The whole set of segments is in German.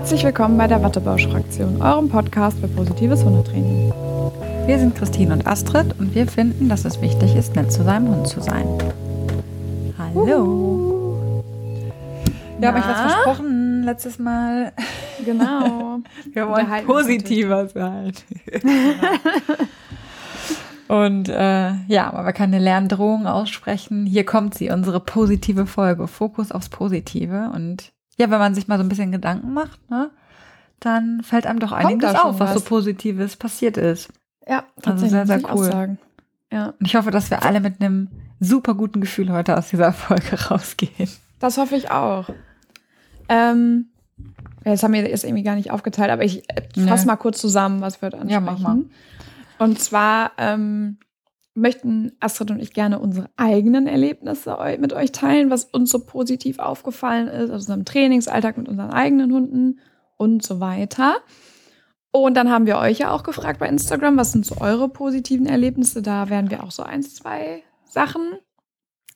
Herzlich willkommen bei der Wattebausch-Fraktion, eurem Podcast für positives Hundetraining. Wir sind Christine und Astrid und wir finden, dass es wichtig ist, nett zu seinem Hund zu sein. Hallo. Wir haben euch was versprochen letztes Mal. Genau. Wir wollen positiver sein. Und äh, ja, aber wir können eine Lerndrohung aussprechen. Hier kommt sie, unsere positive Folge. Fokus aufs Positive. Und ja, wenn man sich mal so ein bisschen Gedanken macht, ne, dann fällt einem doch einiges auf, was so Positives passiert ist. Ja, tatsächlich. Also sehr, sehr cool. Ja. Und ich hoffe, dass wir alle mit einem super guten Gefühl heute aus dieser Folge rausgehen. Das hoffe ich auch. Ähm, jetzt haben wir jetzt irgendwie gar nicht aufgeteilt, aber ich fasse nee. mal kurz zusammen, was wir heute ansprechen. Ja, mach mal. Und zwar ähm, möchten Astrid und ich gerne unsere eigenen Erlebnisse mit euch teilen, was uns so positiv aufgefallen ist, aus unserem Trainingsalltag mit unseren eigenen Hunden und so weiter. Und dann haben wir euch ja auch gefragt bei Instagram, was sind so eure positiven Erlebnisse? Da werden wir auch so ein, zwei Sachen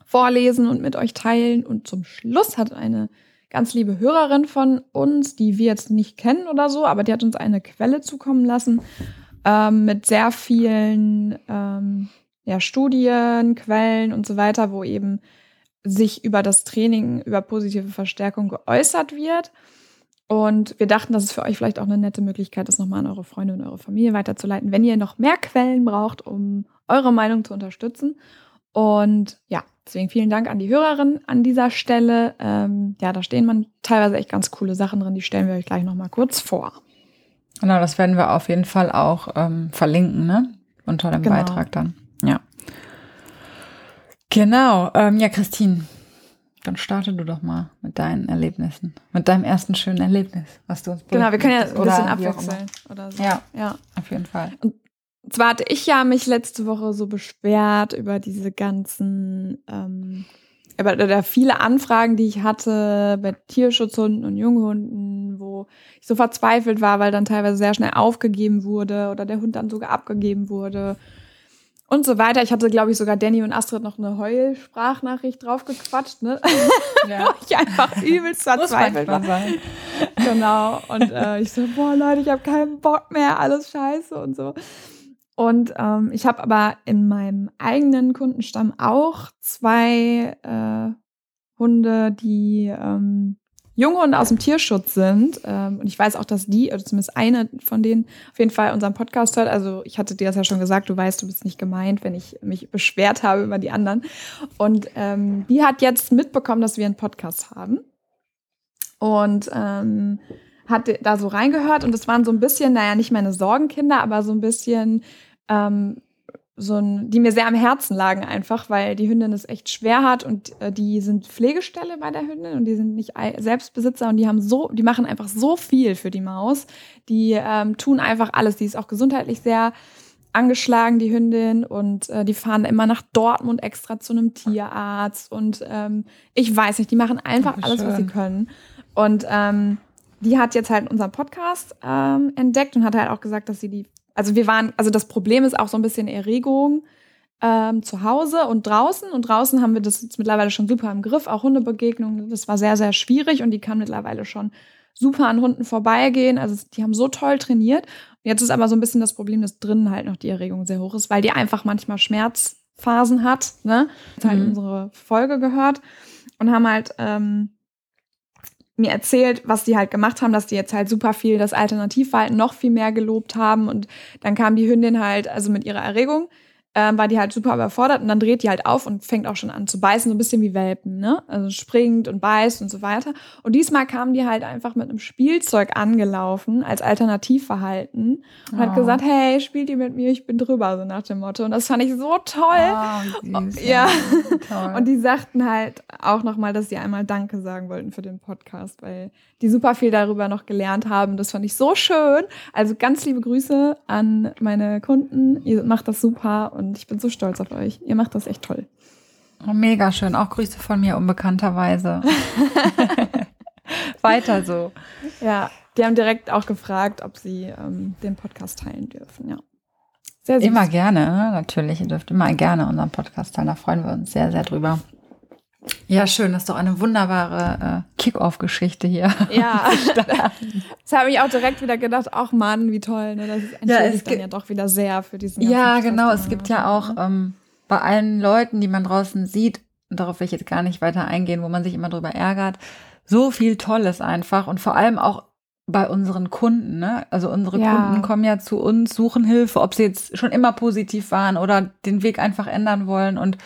vorlesen und mit euch teilen. Und zum Schluss hat eine ganz liebe Hörerin von uns, die wir jetzt nicht kennen oder so, aber die hat uns eine Quelle zukommen lassen, ähm, mit sehr vielen ähm, ja, Studien, Quellen und so weiter, wo eben sich über das Training, über positive Verstärkung geäußert wird. Und wir dachten, dass es für euch vielleicht auch eine nette Möglichkeit ist, nochmal an eure Freunde und eure Familie weiterzuleiten, wenn ihr noch mehr Quellen braucht, um eure Meinung zu unterstützen. Und ja, deswegen vielen Dank an die Hörerin an dieser Stelle. Ähm, ja, da stehen man teilweise echt ganz coole Sachen drin, die stellen wir euch gleich nochmal kurz vor. Genau, das werden wir auf jeden Fall auch ähm, verlinken, ne? Unter dem genau. Beitrag dann. Ja. Genau. Ähm, ja, Christine, dann starte du doch mal mit deinen Erlebnissen. Mit deinem ersten schönen Erlebnis, was du uns Genau, wir können ja ein bisschen abwechseln. Oder so. Ja, ja, auf jeden Fall. Und zwar hatte ich ja mich letzte Woche so beschwert über diese ganzen ähm, aber da viele Anfragen, die ich hatte bei Tierschutzhunden und Junghunden, wo ich so verzweifelt war, weil dann teilweise sehr schnell aufgegeben wurde oder der Hund dann sogar abgegeben wurde und so weiter. Ich hatte, glaube ich, sogar Danny und Astrid noch eine Heulsprachnachricht draufgequatscht, ne? Ja. ich einfach übelst verzweifelt war. Sein. Genau. Und äh, ich so, boah, Leute, ich habe keinen Bock mehr, alles scheiße und so. Und ähm, ich habe aber in meinem eigenen Kundenstamm auch zwei äh, Hunde, die ähm, Junghunde aus dem Tierschutz sind. Ähm, und ich weiß auch, dass die, oder zumindest eine von denen, auf jeden Fall unseren Podcast hört. Also ich hatte dir das ja schon gesagt, du weißt, du bist nicht gemeint, wenn ich mich beschwert habe über die anderen. Und ähm, die hat jetzt mitbekommen, dass wir einen Podcast haben. Und ähm, hat da so reingehört und das waren so ein bisschen, naja, nicht meine Sorgenkinder, aber so ein bisschen ähm, so ein, die mir sehr am Herzen lagen einfach, weil die Hündin es echt schwer hat und äh, die sind Pflegestelle bei der Hündin und die sind nicht Selbstbesitzer und die haben so, die machen einfach so viel für die Maus. Die ähm, tun einfach alles. Die ist auch gesundheitlich sehr angeschlagen, die Hündin, und äh, die fahren immer nach Dortmund extra zu einem Tierarzt und ähm, ich weiß nicht, die machen einfach Ach, alles, was sie können. Und ähm, die hat jetzt halt unseren Podcast ähm, entdeckt und hat halt auch gesagt, dass sie die, also wir waren, also das Problem ist auch so ein bisschen Erregung ähm, zu Hause und draußen. Und draußen haben wir das jetzt mittlerweile schon super im Griff, auch Hundebegegnungen. Das war sehr, sehr schwierig und die kann mittlerweile schon super an Hunden vorbeigehen. Also die haben so toll trainiert. Jetzt ist aber so ein bisschen das Problem, dass drinnen halt noch die Erregung sehr hoch ist, weil die einfach manchmal Schmerzphasen hat. Ne? Das mhm. halt unsere Folge gehört und haben halt ähm, mir erzählt, was die halt gemacht haben, dass die jetzt halt super viel das Alternativverhalten noch viel mehr gelobt haben. Und dann kam die Hündin halt, also mit ihrer Erregung, ähm, war die halt super überfordert und dann dreht die halt auf und fängt auch schon an zu beißen, so ein bisschen wie Welpen, ne? Also springt und beißt und so weiter. Und diesmal kam die halt einfach mit einem Spielzeug angelaufen als Alternativverhalten und oh. hat gesagt, hey, spielt ihr mit mir, ich bin drüber, so nach dem Motto. Und das fand ich so toll. Oh, süß, ja. Toll. Und die sagten halt auch nochmal, dass sie einmal Danke sagen wollten für den Podcast, weil die super viel darüber noch gelernt haben. Das fand ich so schön. Also ganz liebe Grüße an meine Kunden. Ihr macht das super und ich bin so stolz auf euch. Ihr macht das echt toll. Mega schön. Auch Grüße von mir unbekannterweise. Weiter so. Ja, die haben direkt auch gefragt, ob sie ähm, den Podcast teilen dürfen. Ja. Sehr süß. Immer gerne, ne? natürlich. Ihr dürft immer gerne unseren Podcast teilen. Da freuen wir uns sehr, sehr drüber. Ja, schön. Das ist doch eine wunderbare äh, Kick-Off-Geschichte hier. Ja, das habe ich auch direkt wieder gedacht, ach Mann, wie toll. Ne? Das ist Ja, es dann ja doch wieder sehr für diesen Ja, genau. Stress, Es den gibt ja auch ne? ähm, bei allen Leuten, die man draußen sieht, und darauf will ich jetzt gar nicht weiter eingehen, wo man sich immer drüber ärgert, so viel Tolles einfach und vor allem auch bei unseren Kunden, ne? Also unsere Ja. Kunden kommen ja zu uns, suchen Hilfe, ob sie jetzt schon immer positiv waren oder den Weg einfach ändern wollen. Und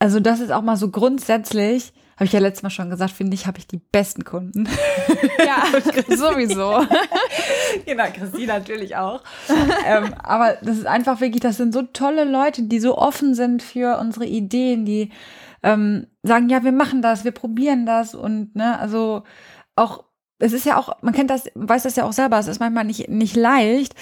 also das ist auch mal so grundsätzlich, habe ich ja letztes Mal schon gesagt, finde ich, habe ich die besten Kunden. Ja, sowieso. Genau, Christine natürlich auch. ähm, aber das ist einfach wirklich, das sind so tolle Leute, die so offen sind für unsere Ideen, die ähm, sagen, ja, wir machen das, wir probieren das und ne, also auch, es ist ja auch, man kennt das, weiß das ja auch selber, es ist manchmal nicht, nicht leicht,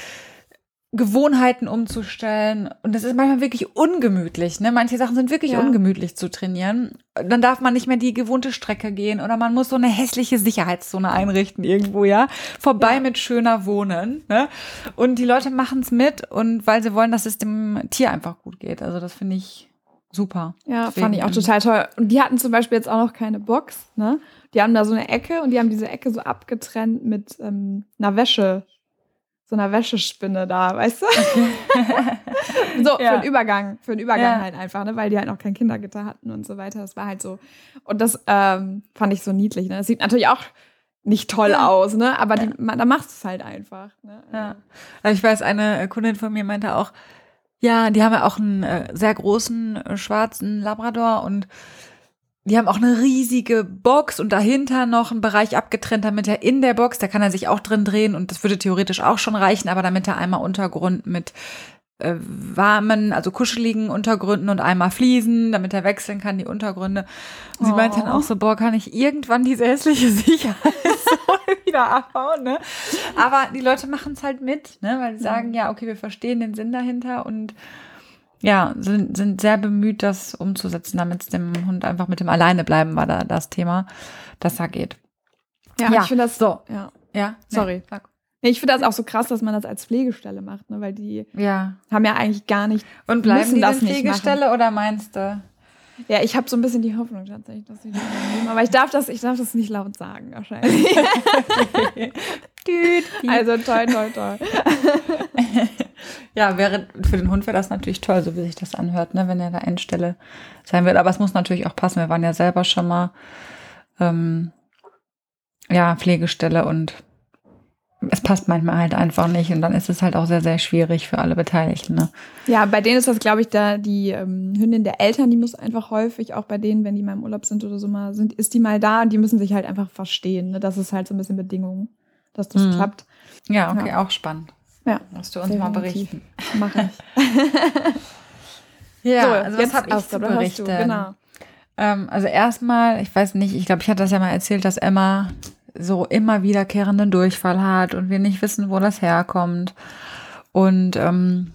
Gewohnheiten umzustellen und es ist manchmal wirklich ungemütlich, ne? Manche Sachen sind wirklich Ja. ungemütlich zu trainieren. Dann darf man nicht mehr die gewohnte Strecke gehen oder man muss so eine hässliche Sicherheitszone einrichten irgendwo, ja? Vorbei Ja. mit schöner Wohnen, ne? Und die Leute machen es mit und weil sie wollen, dass es dem Tier einfach gut geht. Also das finde ich super. Ja, Deswegen, fand ich auch total toll. Und die hatten zum Beispiel jetzt auch noch keine Box, ne? Die haben da so eine Ecke und die haben diese Ecke so abgetrennt mit ähm, einer Wäsche, so einer Wäschespinne da, weißt du? so, Ja. für den Übergang, für den Übergang Ja. halt einfach, ne? Weil die halt noch kein Kindergitter hatten und so weiter. Das war halt so. Und das ähm, fand ich so niedlich, ne? Das sieht natürlich auch nicht toll Ja. aus, ne? Aber die, man, da machst du es halt einfach. Ne? Ja. Also ich weiß, eine äh, Kundin von mir meinte auch, ja, die haben ja auch einen äh, sehr großen äh, schwarzen Labrador und die haben auch eine riesige Box und dahinter noch einen Bereich abgetrennt, damit er in der Box, da kann er sich auch drin drehen und das würde theoretisch auch schon reichen, aber damit er einmal Untergrund mit äh, warmen, also kuscheligen Untergründen und einmal Fliesen, damit er wechseln kann, die Untergründe. Und sie Oh. meinte dann auch so, boah, kann ich irgendwann diese hässliche Sicherheitszone wieder abbauen, ne? Aber die Leute machen es halt mit, ne? Weil sie sagen, ja, okay, wir verstehen den Sinn dahinter und ja, sind, sind sehr bemüht, das umzusetzen, damit es dem Hund einfach mit dem Alleine bleiben war da das Thema, das da geht. Ja, Ja, ich finde das so. Ja. Ja, Sorry. Nee. Nee, Ich finde das auch so krass, dass man das als Pflegestelle macht, ne? Weil die Ja. haben ja eigentlich gar nicht Und bleiben die das Pflegestelle oder meinst du? Ja, ich habe so ein bisschen die Hoffnung tatsächlich, dass sie die übernehmen. Aber ich darf das, ich darf das nicht laut sagen, wahrscheinlich. also toll, toll, toll. Ja, wäre für den Hund wäre das natürlich toll, so wie sich das anhört, ne, wenn er da Endstelle sein wird. Aber es muss natürlich auch passen. Wir waren ja selber schon mal ähm, ja Pflegestelle und es passt manchmal halt einfach nicht und dann ist es halt auch sehr sehr schwierig für alle Beteiligten. Ne? Ja, bei denen ist das, glaube ich, da die ähm, Hündin der Eltern, die muss einfach häufig, auch bei denen, wenn die mal im Urlaub sind oder so mal, sind, ist die mal da und die müssen sich halt einfach verstehen. Ne? Das ist halt so ein bisschen Bedingung, dass das Mhm. klappt. Ja, okay, Ja. auch spannend. Ja, Musst du uns mal definitiv. berichten. mache ich. Ja, so, also was jetzt habe ich zu berichten? du, Genau. Ähm, also erstmal, ich weiß nicht, ich glaube, ich hatte das ja mal erzählt, dass Emma so immer wiederkehrenden Durchfall hat und wir nicht wissen, wo das herkommt. Und ähm,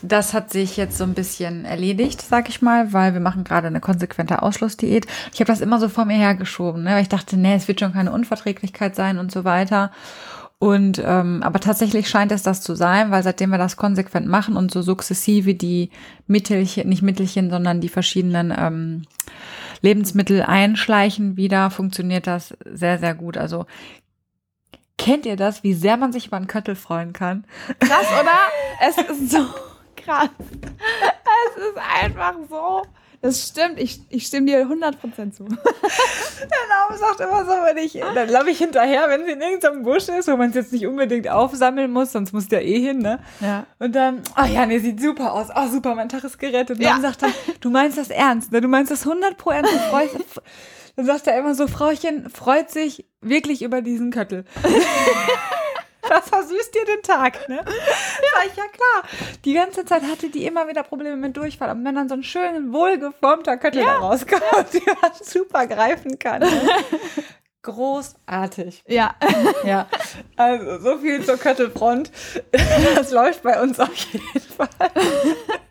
das hat sich jetzt so ein bisschen erledigt, sag ich mal, weil wir machen gerade eine konsequente Ausschlussdiät. Ich habe das immer so vor mir hergeschoben, ne? weil ich dachte, nee, es wird schon keine Unverträglichkeit sein und so weiter. Und ähm, aber tatsächlich scheint es das zu sein, weil seitdem wir das konsequent machen und so sukzessive die Mittelchen, nicht Mittelchen, sondern die verschiedenen ähm, Lebensmittel einschleichen wieder, funktioniert das sehr, sehr gut. Also kennt ihr das, wie sehr man sich über einen Köttel freuen kann? Krass, oder? Es ist so krass. Es ist einfach so. Das stimmt, ich, ich stimme dir 100% zu. Der Name sagt immer so, wenn ich, dann laufe ich hinterher, wenn sie in irgendeinem Busch ist, wo man es jetzt nicht unbedingt aufsammeln muss, sonst muss der eh hin, ne? Ja. Und dann, oh ja, nee, sieht super aus. Oh, super, mein Tag ist gerettet. Und Ja. dann sagt er, du meinst das ernst, ne? Du meinst das 100 pro ernst. Du freust, dann sagt er immer so, Frauchen freut sich wirklich über diesen Köttel. Das versüßt dir den Tag, ne? Sag ich, ja klar. Die ganze Zeit hatte die immer wieder Probleme mit Durchfall. Und wenn dann so ein schön wohlgeformter Köttel da rauskommt, der man super greifen kann. Ne? Großartig. Ja. Ja, also so viel zur Köttelfront. Das läuft bei uns auf jeden Fall.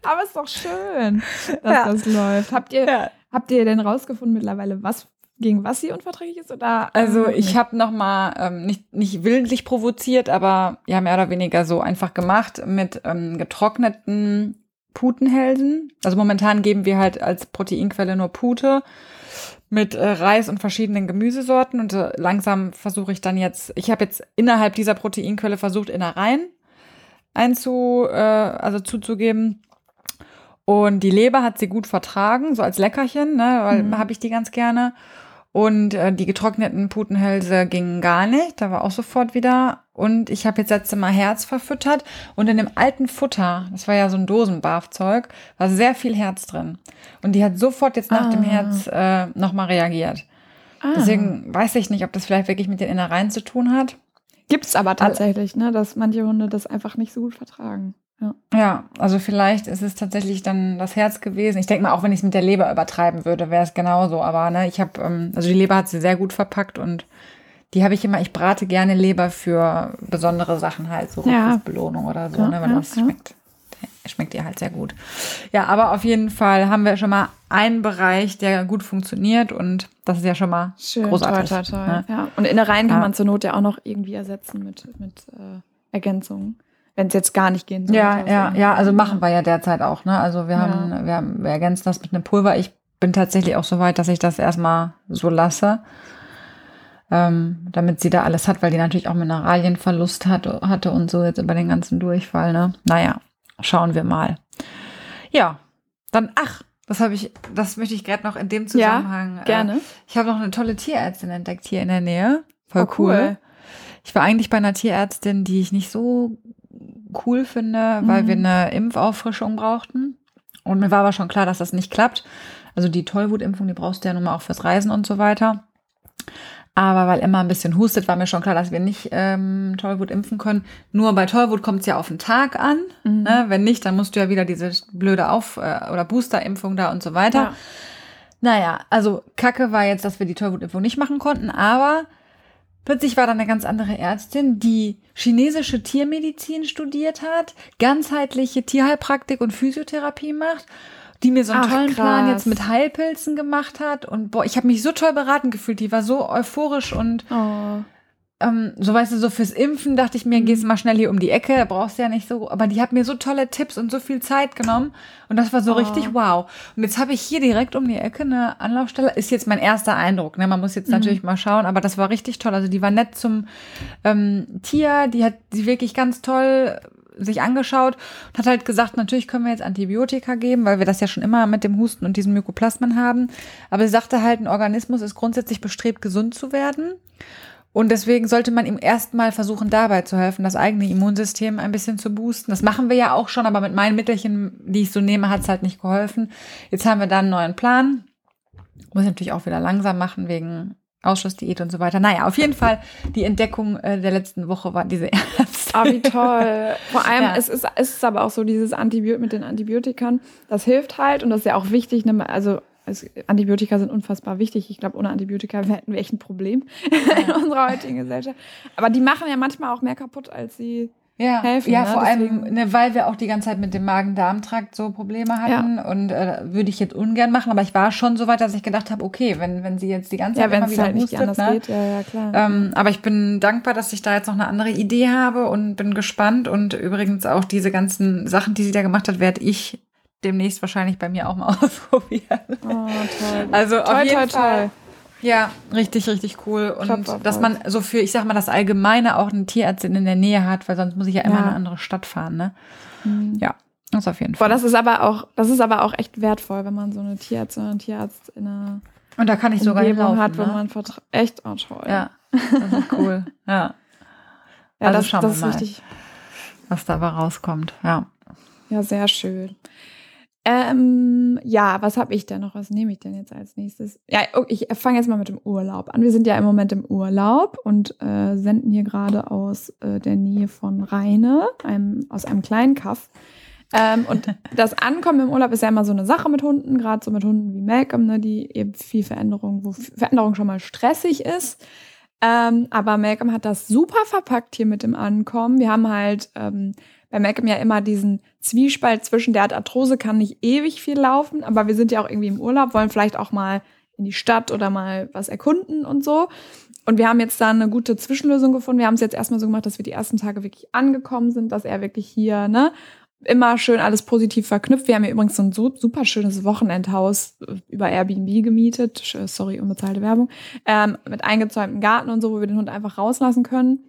Aber ist doch schön, dass Ja. das läuft. Habt ihr, Ja. habt ihr denn rausgefunden mittlerweile, was gegen was sie unverträglich ist? Oder, Also ähm, ich habe noch mal ähm, nicht nicht willentlich provoziert, aber ja mehr oder weniger so einfach gemacht mit ähm, getrockneten Putenhälsen. Also momentan geben wir halt als Proteinquelle nur Pute mit äh, Reis und verschiedenen Gemüsesorten und äh, langsam versuche ich dann jetzt, ich habe jetzt innerhalb dieser Proteinquelle versucht, Innereien einzu, äh, also zuzugeben. Und die Leber hat sie gut vertragen, so als Leckerchen, ne, weil mhm. habe ich die ganz gerne. Und äh, die getrockneten Putenhälse gingen gar nicht. Da war auch sofort wieder. Und ich habe jetzt letzte Mal Herz verfüttert. Und in dem alten Futter, das war ja so ein Dosenbarfzeug, war sehr viel Herz drin. Und die hat sofort jetzt nach ah. dem Herz äh, nochmal reagiert. Ah. Deswegen weiß ich nicht, ob das vielleicht wirklich mit den Innereien zu tun hat. Gibt's aber tatsächlich, ne, dass manche Hunde das einfach nicht so gut vertragen. Ja. ja, also vielleicht ist es tatsächlich dann das Herz gewesen. Ich denke mal, auch wenn ich es mit der Leber übertreiben würde, wäre es genauso. Aber ne, ich habe, ähm, also die Leber hat sie sehr gut verpackt und die habe ich immer, ich brate gerne Leber für besondere Sachen halt, so ja. Belohnung oder so, ja, ne, weil das ja. schmeckt, schmeckt ihr halt sehr gut. Ja, aber auf jeden Fall haben wir schon mal einen Bereich, der gut funktioniert und das ist ja schon mal Schön, großartig. Toll, toll, toll. Ne? Ja. Und Innereien kann man zur Not ja auch noch irgendwie ersetzen mit, mit äh, Ergänzungen wenn es jetzt gar nicht gehen sollte. Ja, ja, ja, also machen wir ja derzeit auch, ne? Also wir haben, ja. wir haben, wir ergänzen das mit einem Pulver. Ich bin tatsächlich auch so weit, dass ich das erstmal so lasse. Ähm, damit sie da alles hat, weil die natürlich auch Mineralienverlust hat, hatte und so jetzt über den ganzen Durchfall, ne? Naja, schauen wir mal. Ja, dann, ach, das habe ich, das möchte ich gerade noch in dem Zusammenhang. Ja, gerne. Äh, ich habe noch eine tolle Tierärztin entdeckt hier in der Nähe. Voll oh, cool. cool. Ich war eigentlich bei einer Tierärztin, die ich nicht so cool finde, weil mhm. wir eine Impfauffrischung brauchten. Und mir war aber schon klar, dass das nicht klappt. Also die Tollwutimpfung, die brauchst du ja nun mal auch fürs Reisen und so weiter. Aber weil immer ein bisschen hustet, war mir schon klar, dass wir nicht ähm, Tollwut impfen können. Nur bei Tollwut kommt es ja auf den Tag an. Mhm. Ne? Wenn nicht, dann musst du ja wieder diese blöde Auf- äh, oder Boosterimpfung da und so weiter. Ja. Naja, also Kacke war jetzt, dass wir die Tollwutimpfung nicht machen konnten, aber Plötzlich war da eine ganz andere Ärztin, die chinesische Tiermedizin studiert hat, ganzheitliche Tierheilpraktik und Physiotherapie macht, die mir so einen Ach, tollen krass. Plan jetzt mit Heilpilzen gemacht hat. Und boah, ich habe mich so toll beraten gefühlt. Die war so euphorisch und oh ähm, so weißt du, so fürs Impfen dachte ich mir, gehst mhm. mal schnell hier um die Ecke, da brauchst du ja nicht so, aber die hat mir so tolle Tipps und so viel Zeit genommen und das war so oh. richtig wow. Und jetzt habe ich hier direkt um die Ecke eine Anlaufstelle, ist jetzt mein erster Eindruck, ne? man muss jetzt mhm. natürlich mal schauen, aber das war richtig toll, also die war nett zum ähm, Tier, die hat sie wirklich ganz toll sich angeschaut und hat halt gesagt, natürlich können wir jetzt Antibiotika geben, weil wir das ja schon immer mit dem Husten und diesem Mykoplasmen haben. Aber sie sagte halt, ein Organismus ist grundsätzlich bestrebt, gesund zu werden. Und deswegen sollte man ihm erstmal versuchen, dabei zu helfen, das eigene Immunsystem ein bisschen zu boosten. Das machen wir ja auch schon, aber mit meinen Mittelchen, die ich so nehme, hat es halt nicht geholfen. Jetzt haben wir dann einen neuen Plan. Muss ich natürlich auch wieder langsam machen wegen Ausschussdiät und so weiter. Naja, auf jeden Fall die Entdeckung äh, der letzten Woche war diese Ärzte. Ah, wie toll. Vor allem, ja. es, ist, es ist aber auch so, dieses Antibiotik mit den Antibiotikern, das hilft halt und das ist ja auch wichtig, ne, also also Antibiotika sind unfassbar wichtig. Ich glaube, ohne Antibiotika hätten wir echt ein Problem ja. in unserer heutigen Gesellschaft. Aber die machen ja manchmal auch mehr kaputt, als sie ja, helfen. Ja, ne? vor Deswegen. allem, ne, weil wir auch die ganze Zeit mit dem Magen-Darm-Trakt so Probleme hatten. Ja. Und äh, würde ich jetzt ungern machen. Aber ich war schon so weit, dass ich gedacht habe, okay, wenn, wenn sie jetzt die ganze Zeit ja, immer wieder halt hustet, nicht ne? geht, ja, ja, klar. Ähm, aber ich bin dankbar, dass ich da jetzt noch eine andere Idee habe und bin gespannt. Und übrigens auch diese ganzen Sachen, die sie da gemacht hat, werde ich demnächst wahrscheinlich bei mir auch mal ausprobieren. Oh, toll. Also toll, auf jeden toll, Fall. Toll. Ja, richtig, richtig cool. Und Top, dass man so für, ich sag mal, das Allgemeine auch eine Tierärztin in der Nähe hat, weil sonst muss ich ja immer ja. in eine andere Stadt fahren, ne? Mhm. Ja, das ist auf jeden Fall. Boah, das ist aber auch, das ist aber auch echt wertvoll, wenn man so eine Tierärztin oder einen Tierarzt in einer Und da kann ich sogar hinlaufen, hat, ne? wo man. Echt, oh toll. Ja, das ist cool. Ja. Ja, also das, schauen das wir mal, richtig. Was dabei rauskommt, ja. Ja, sehr schön. Ähm, ja, was habe ich denn noch? Was nehme ich denn jetzt als nächstes? Ja, oh, ich fange jetzt mal mit dem Urlaub an. Wir sind ja im Moment im Urlaub und äh, senden hier gerade aus äh, der Nähe von Rheine, einem, aus einem kleinen Kaff. Ähm, und das Ankommen im Urlaub ist ja immer so eine Sache mit Hunden, gerade so mit Hunden wie Malcolm, ne, die eben viel Veränderung, wo Veränderung schon mal stressig ist. Ähm, aber Malcolm hat das super verpackt hier mit dem Ankommen. Wir haben halt ähm, bei Malcolm ja immer diesen Zwiespalt zwischen, der hat Arthrose, kann nicht ewig viel laufen, aber wir sind ja auch irgendwie im Urlaub, wollen vielleicht auch mal in die Stadt oder mal was erkunden und so. Und wir haben jetzt da eine gute Zwischenlösung gefunden. Wir haben es jetzt erstmal so gemacht, dass wir die ersten Tage wirklich angekommen sind, dass er wirklich hier, ne, immer schön alles positiv verknüpft. Wir haben hier übrigens so ein so super schönes Wochenendhaus äh, über Airbnb gemietet. Sorry, unbezahlte Werbung. Ähm, mit eingezäumtem Garten und so, wo wir den Hund einfach rauslassen können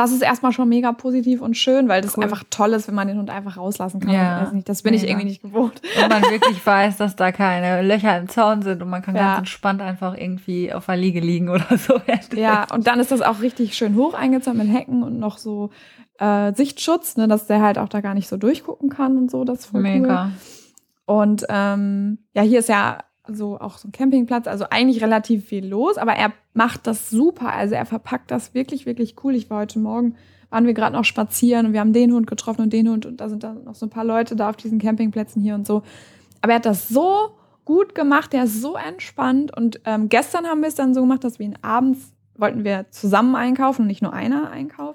das ist erstmal schon mega positiv und schön, weil das cool. einfach toll ist, wenn man den Hund einfach rauslassen kann. Ja, nicht, das bin mega. ich irgendwie nicht gewohnt. Und man wirklich weiß, dass da keine Löcher im Zaun sind und man kann ja. ganz entspannt einfach irgendwie auf der Liege liegen oder so. Ja, und dann ist das auch richtig schön hoch eingezäumt mit Hecken und noch so äh, Sichtschutz, ne, dass der halt auch da gar nicht so durchgucken kann und so. Das ist voll mega. Cool. Und ähm, ja, hier ist ja so auch so ein Campingplatz, also eigentlich relativ viel los, aber er macht das super. Also er verpackt das wirklich, wirklich cool. Ich war heute Morgen, waren wir gerade noch spazieren und wir haben den Hund getroffen und den Hund und da sind dann noch so ein paar Leute da auf diesen Campingplätzen hier und so. Aber er hat das so gut gemacht, der ist so entspannt und ähm, gestern haben wir es dann so gemacht, dass wir ihn abends wollten wir zusammen einkaufen und nicht nur einer einkaufen.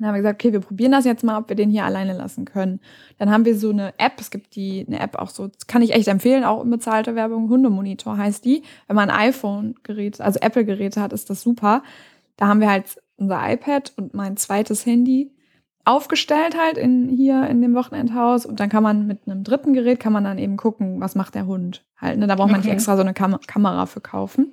Dann haben wir gesagt, okay, wir probieren das jetzt mal, ob wir den hier alleine lassen können. Dann haben wir so eine App, es gibt die, eine App auch so, kann ich echt empfehlen, auch unbezahlte Werbung, Hundemonitor heißt die. Wenn man ein iPhone-Gerät, also Apple-Geräte hat, ist das super. Da haben wir halt unser iPad und mein zweites Handy aufgestellt halt in, hier in dem Wochenendhaus und dann kann man mit einem dritten Gerät kann man dann eben gucken, was macht der Hund halt. Ne? Da braucht man okay. nicht extra so eine Kam Kamera für kaufen.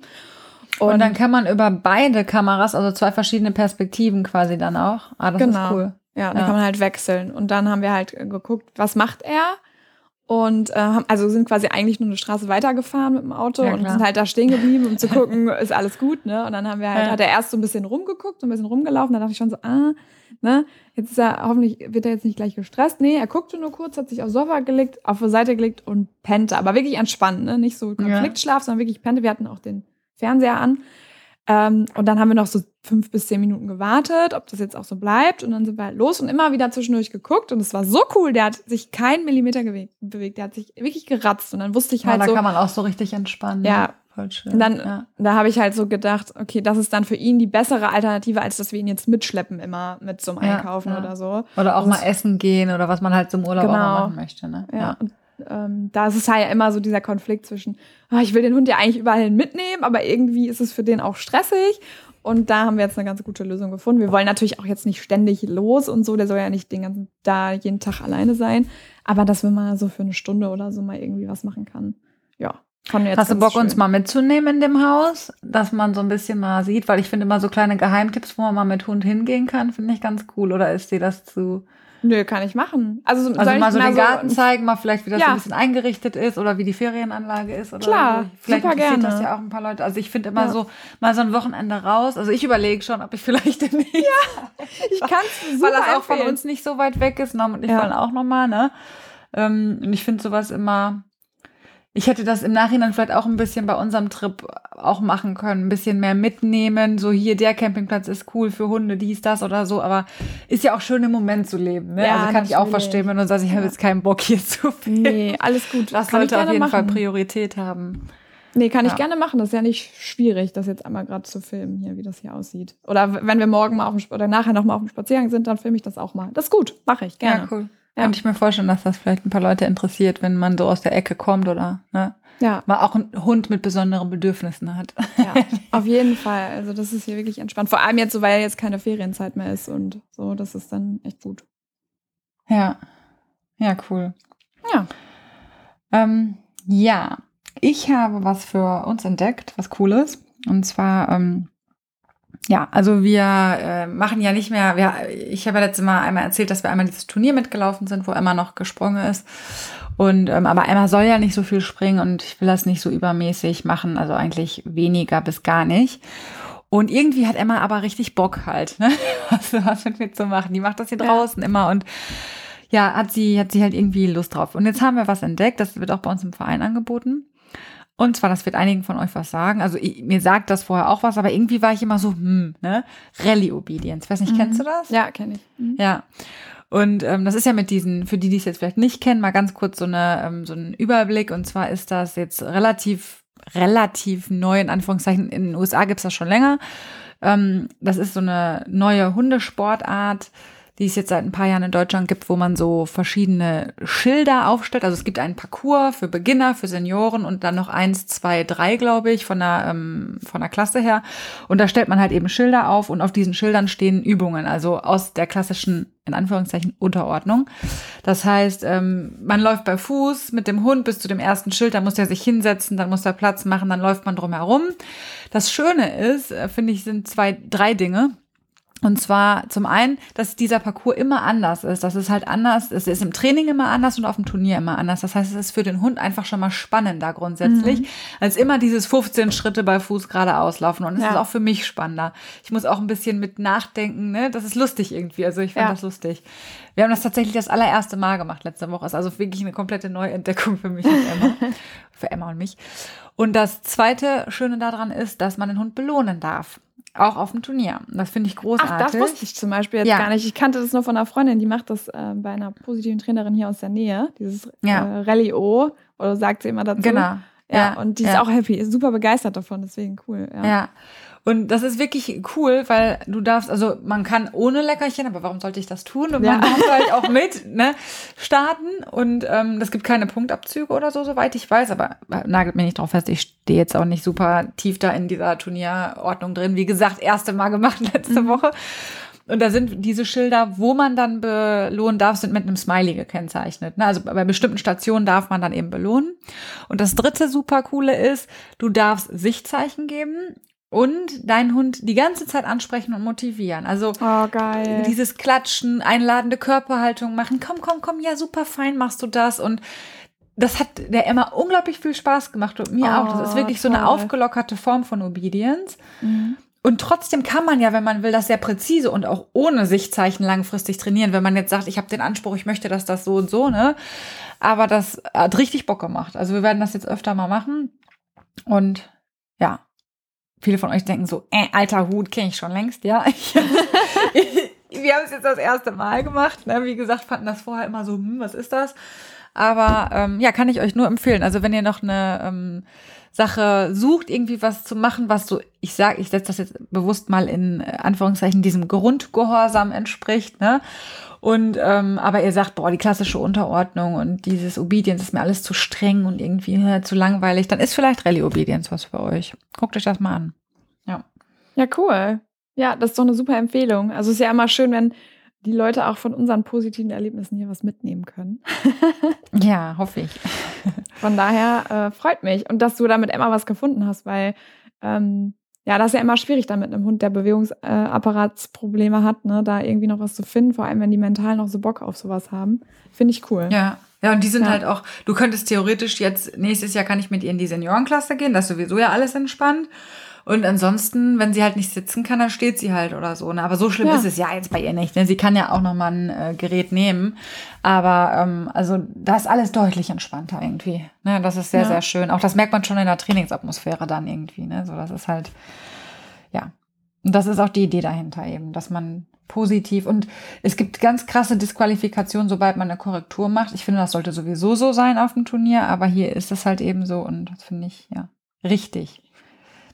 Und, und, dann kann man über beide Kameras, also zwei verschiedene Perspektiven quasi dann auch. Ah, das genau. ist cool. Ja, dann ja. kann man halt wechseln. Und dann haben wir halt geguckt, was macht er? Und äh, also sind quasi eigentlich nur eine Straße weitergefahren mit dem Auto ja, und sind halt da stehen geblieben, um zu gucken, ist alles gut, ne? Und dann haben wir halt, ja. hat er erst so ein bisschen rumgeguckt, so ein bisschen rumgelaufen, dann dachte ich schon so, ah, ne, jetzt ist er, hoffentlich wird er jetzt nicht gleich gestresst. Nee, er guckte nur kurz, hat sich aufs Sofa gelegt, auf die Seite gelegt und pennte, aber wirklich entspannt, ne? Nicht so Konfliktschlaf, sondern wirklich pennte. Wir hatten auch den Fernseher an. Ähm, und dann haben wir noch so fünf bis zehn Minuten gewartet, ob das jetzt auch so bleibt. Und dann sind wir halt los und immer wieder zwischendurch geguckt. Und es war so cool. Der hat sich keinen Millimeter bewegt. Der hat sich wirklich geratzt. Und dann wusste ich halt ja, da so. Da kann man auch so richtig entspannen. Ja. Voll schön. Und dann, ja. da habe ich halt so gedacht, okay, das ist dann für ihn die bessere Alternative, als dass wir ihn jetzt mitschleppen immer mit zum Einkaufen ja, oder so. Oder auch mal essen gehen oder was man halt zum Urlaub genau. auch machen möchte. Ne? Ja. Ähm, da ist es halt ja immer so dieser Konflikt zwischen, oh, ich will den Hund ja eigentlich überall mitnehmen, aber irgendwie ist es für den auch stressig. Und da haben wir jetzt eine ganz gute Lösung gefunden. Wir wollen natürlich auch jetzt nicht ständig los und so. Der soll ja nicht den ganzen da jeden Tag alleine sein. Aber dass wir mal so für eine Stunde oder so mal irgendwie was machen kann. Ja. Hast du Bock, schön. uns mal mitzunehmen in dem Haus, dass man so ein bisschen mal sieht? Weil ich finde immer so kleine Geheimtipps, wo man mal mit Hund hingehen kann, finde ich ganz cool. Oder ist dir das zu Nö, kann ich machen. Also, also mal so den Garten zeigen, mal vielleicht, wie das ja. so ein bisschen eingerichtet ist oder wie die Ferienanlage ist. Oder Klar, so. Vielleicht super interessiert gerne. das ja auch ein paar Leute. Also ich finde immer ja. so, mal so ein Wochenende raus. Also ich überlege schon, ob ich vielleicht nicht. Ja, ich kann es Weil das auch empfehlen. von uns nicht so weit weg ist. Norm und ich ja. wollen auch nochmal, ne? Ähm, und ich finde sowas immer ich hätte das im Nachhinein vielleicht auch ein bisschen bei unserem Trip auch machen können, ein bisschen mehr mitnehmen. So hier, der Campingplatz ist cool für Hunde, dies, das oder so. Aber ist ja auch schön im Moment zu leben. Ne? Ja, also kann natürlich. ich auch verstehen, wenn du sagst, ich habe jetzt keinen Bock hier zu filmen. Nee, alles gut. Das kann sollte auf jeden machen. Fall Priorität haben. Nee, kann ich gerne machen. Das ist ja nicht schwierig, das jetzt einmal gerade zu filmen, hier, wie das hier aussieht. Oder wenn wir morgen mal auf dem, oder nachher noch mal auf dem Spaziergang sind, dann filme ich das auch mal. Das ist gut, mache ich gerne. Ja, cool. Ja. Könnte ich mir vorstellen, dass das vielleicht ein paar Leute interessiert, wenn man so aus der Ecke kommt oder ne? Ja. Mal auch ein Hund mit besonderen Bedürfnissen hat. Ja, auf jeden Fall. Also das ist hier wirklich entspannt. Vor allem jetzt so, weil jetzt keine Ferienzeit mehr ist und so, das ist dann echt gut. Ja. Ja, cool. Ja. Ähm, ja, ich habe was für uns entdeckt, was Cooles. Und zwar ähm, ja, also wir äh, machen ja nicht mehr, wir, ich habe ja letztes Mal einmal erzählt, dass wir einmal dieses Turnier mitgelaufen sind, wo Emma noch gesprungen ist. Und ähm, aber Emma soll ja nicht so viel springen und ich will das nicht so übermäßig machen, also eigentlich weniger bis gar nicht. Und irgendwie hat Emma aber richtig Bock halt, ne? was, was mit mir zu machen. Die macht das hier draußen ja. immer und ja, hat sie, hat sie halt irgendwie Lust drauf. Und jetzt haben wir was entdeckt, das wird auch bei uns im Verein angeboten. Und zwar, das wird einigen von euch was sagen. Also ich, mir sagt das vorher auch was, aber irgendwie war ich immer so, hm, ne? Rally Obedience. Weiß nicht, mhm. kennst du das? Ja, kenne ich. Mhm. Ja. Und ähm, das ist ja mit diesen, für die, die es jetzt vielleicht nicht kennen, mal ganz kurz so, eine, ähm, so einen Überblick. Und zwar ist das jetzt relativ, relativ neu, in Anführungszeichen. In den USA gibt's das schon länger. Ähm, das ist so eine neue Hundesportart die es jetzt seit ein paar Jahren in Deutschland gibt, wo man so verschiedene Schilder aufstellt. Also es gibt einen Parcours für Beginner, für Senioren und dann noch eins, zwei, drei, glaube ich, von der, ähm, von der Klasse her. Und da stellt man halt eben Schilder auf und auf diesen Schildern stehen Übungen, also aus der klassischen, in Anführungszeichen, Unterordnung. Das heißt, ähm, man läuft bei Fuß mit dem Hund bis zu dem ersten Schild, dann muss er sich hinsetzen, dann muss er Platz machen, dann läuft man drumherum. Das Schöne ist, äh, finde ich, sind zwei, drei Dinge. Und zwar zum einen, dass dieser Parcours immer anders ist. Das ist halt anders. Es ist im Training immer anders und auf dem Turnier immer anders. Das heißt, es ist für den Hund einfach schon mal spannender grundsätzlich, mhm. als immer dieses 15 Schritte bei Fuß geradeaus laufen. Und es ja. ist auch für mich spannender. Ich muss auch ein bisschen mit nachdenken. Ne? Das ist lustig irgendwie. Also ich fand ja. das lustig. Wir haben das tatsächlich das allererste Mal gemacht letzte Woche. Ist also wirklich eine komplette Neuentdeckung für mich und Emma. für Emma und mich. Und das zweite Schöne daran ist, dass man den Hund belohnen darf. Auch auf dem Turnier. Das finde ich großartig. Ach, das wusste ich zum Beispiel jetzt ja. gar nicht. Ich kannte das nur von einer Freundin, die macht das äh, bei einer positiven Trainerin hier aus der Nähe. Dieses ja. äh, Rallye O, oder sagt sie immer dazu. Genau. Ja, ja. und die ist auch happy, ist super begeistert davon, deswegen cool. Ja. ja. Und das ist wirklich cool, weil du darfst, also man kann ohne Leckerchen, aber warum sollte ich das tun? Und man ja. darf halt auch mit ne, starten. Und ähm, das gibt keine Punktabzüge oder so, soweit ich weiß. Aber nagelt mir nicht drauf fest, ich stehe jetzt auch nicht super tief da in dieser Turnierordnung drin. Wie gesagt, erste Mal gemacht letzte mhm. Woche. Und da sind diese Schilder, wo man dann belohnen darf, sind mit einem Smiley gekennzeichnet. Ne? Also bei bestimmten Stationen darf man dann eben belohnen. Und das dritte super coole ist, du darfst Sichtzeichen geben und deinen Hund die ganze Zeit ansprechen und motivieren. Also oh, dieses Klatschen, einladende Körperhaltung machen. Komm, komm, komm, ja, super fein machst du das. Und das hat der Emma unglaublich viel Spaß gemacht und mir oh, auch. Das ist wirklich toll. so eine aufgelockerte Form von Obedience. Mhm. Und trotzdem kann man ja, wenn man will, das sehr präzise und auch ohne Sichtzeichen langfristig trainieren. Wenn man jetzt sagt, ich habe den Anspruch, ich möchte, dass das so und so, ne? Aber das hat richtig Bock gemahaben. Also wir werden das jetzt öfter mal machen. Und ja, viele von euch denken so, äh, alter Hut kenne ich schon längst, ja. wir haben es jetzt das erste Mal gemacht. Ne? Wie gesagt, fanden das vorher immer so, hm, was ist das? Aber ähm, ja, kann ich euch nur empfehlen. Also wenn ihr noch eine ähm, Sache sucht, irgendwie was zu machen, was so, ich sage, ich setze das jetzt bewusst mal in Anführungszeichen diesem Grundgehorsam entspricht, ne? Und ähm, aber ihr sagt, boah, die klassische Unterordnung und dieses Obedience ist mir alles zu streng und irgendwie äh, zu langweilig, dann ist vielleicht Rallye Obedience was für euch. Guckt euch das mal an. Ja. Ja, cool. Ja, das ist doch eine super Empfehlung. Also es ist ja immer schön, wenn die Leute auch von unseren positiven Erlebnissen hier was mitnehmen können. ja, hoffe ich. Von daher äh, freut mich. Und dass du da mit Emma was gefunden hast, weil ähm, ja, das ist ja immer schwierig dann mit einem Hund, der Bewegungsapparatsprobleme hat, ne, da irgendwie noch was zu finden, vor allem wenn die mental noch so Bock auf sowas haben. Finde ich cool. Ja. Ja, und die sind ja. halt auch, du könntest theoretisch jetzt, nächstes Jahr kann ich mit ihr in die Seniorenklasse gehen, das ist sowieso ja alles entspannt. Und ansonsten, wenn sie halt nicht sitzen kann, dann steht sie halt oder so. Ne? Aber so schlimm ja. ist es ja jetzt bei ihr nicht. Ne? Sie kann ja auch noch mal ein äh, Gerät nehmen. Aber ähm, also da ist alles deutlich entspannter irgendwie. Ne? Das ist sehr, ja. sehr schön. Auch das merkt man schon in der Trainingsatmosphäre dann irgendwie. Ne? So, das ist halt, ja. Und das ist auch die Idee dahinter eben, dass man positiv und es gibt ganz krasse Disqualifikationen, sobald man eine Korrektur macht. Ich finde, das sollte sowieso so sein auf dem Turnier, aber hier ist es halt eben so und das finde ich ja richtig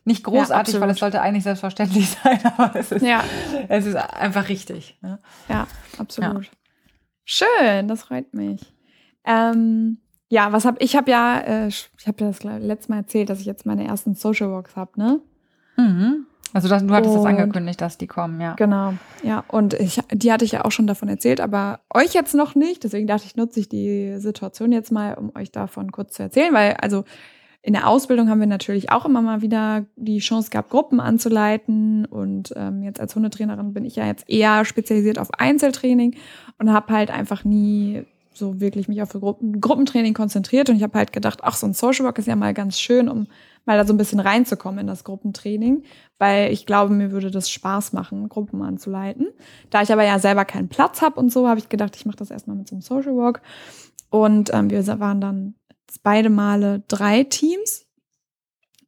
nicht großartig, ja, weil es sollte eigentlich selbstverständlich sein, aber es ist, ja. es ist einfach richtig. Ne? Ja, absolut. Ja. Schön, das freut mich. Ähm, ja, was habe ich habe ja, äh, ich habe ja das letzte Mal erzählt, dass ich jetzt meine ersten Social Walks habe, ne? Mhm. Also das, du hattest und, das angekündigt, dass die kommen, ja. Genau, ja. Und ich, die hatte ich ja auch schon davon erzählt, aber euch jetzt noch nicht. Deswegen dachte ich, nutze ich die Situation jetzt mal, um euch davon kurz zu erzählen, weil also in der Ausbildung haben wir natürlich auch immer mal wieder die Chance gehabt, Gruppen anzuleiten. Und ähm, jetzt als Hundetrainerin bin ich ja jetzt eher spezialisiert auf Einzeltraining und habe halt einfach nie so wirklich mich auf Gruppen, Gruppentraining konzentriert. Und ich habe halt gedacht, ach, so ein Social Work ist ja mal ganz schön, um mal da so ein bisschen reinzukommen in das Gruppentraining, weil ich glaube, mir würde das Spaß machen, Gruppen anzuleiten. Da ich aber ja selber keinen Platz habe und so, habe ich gedacht, ich mache das erstmal mit so einem Social Walk. Und ähm, wir waren dann beide Male drei Teams.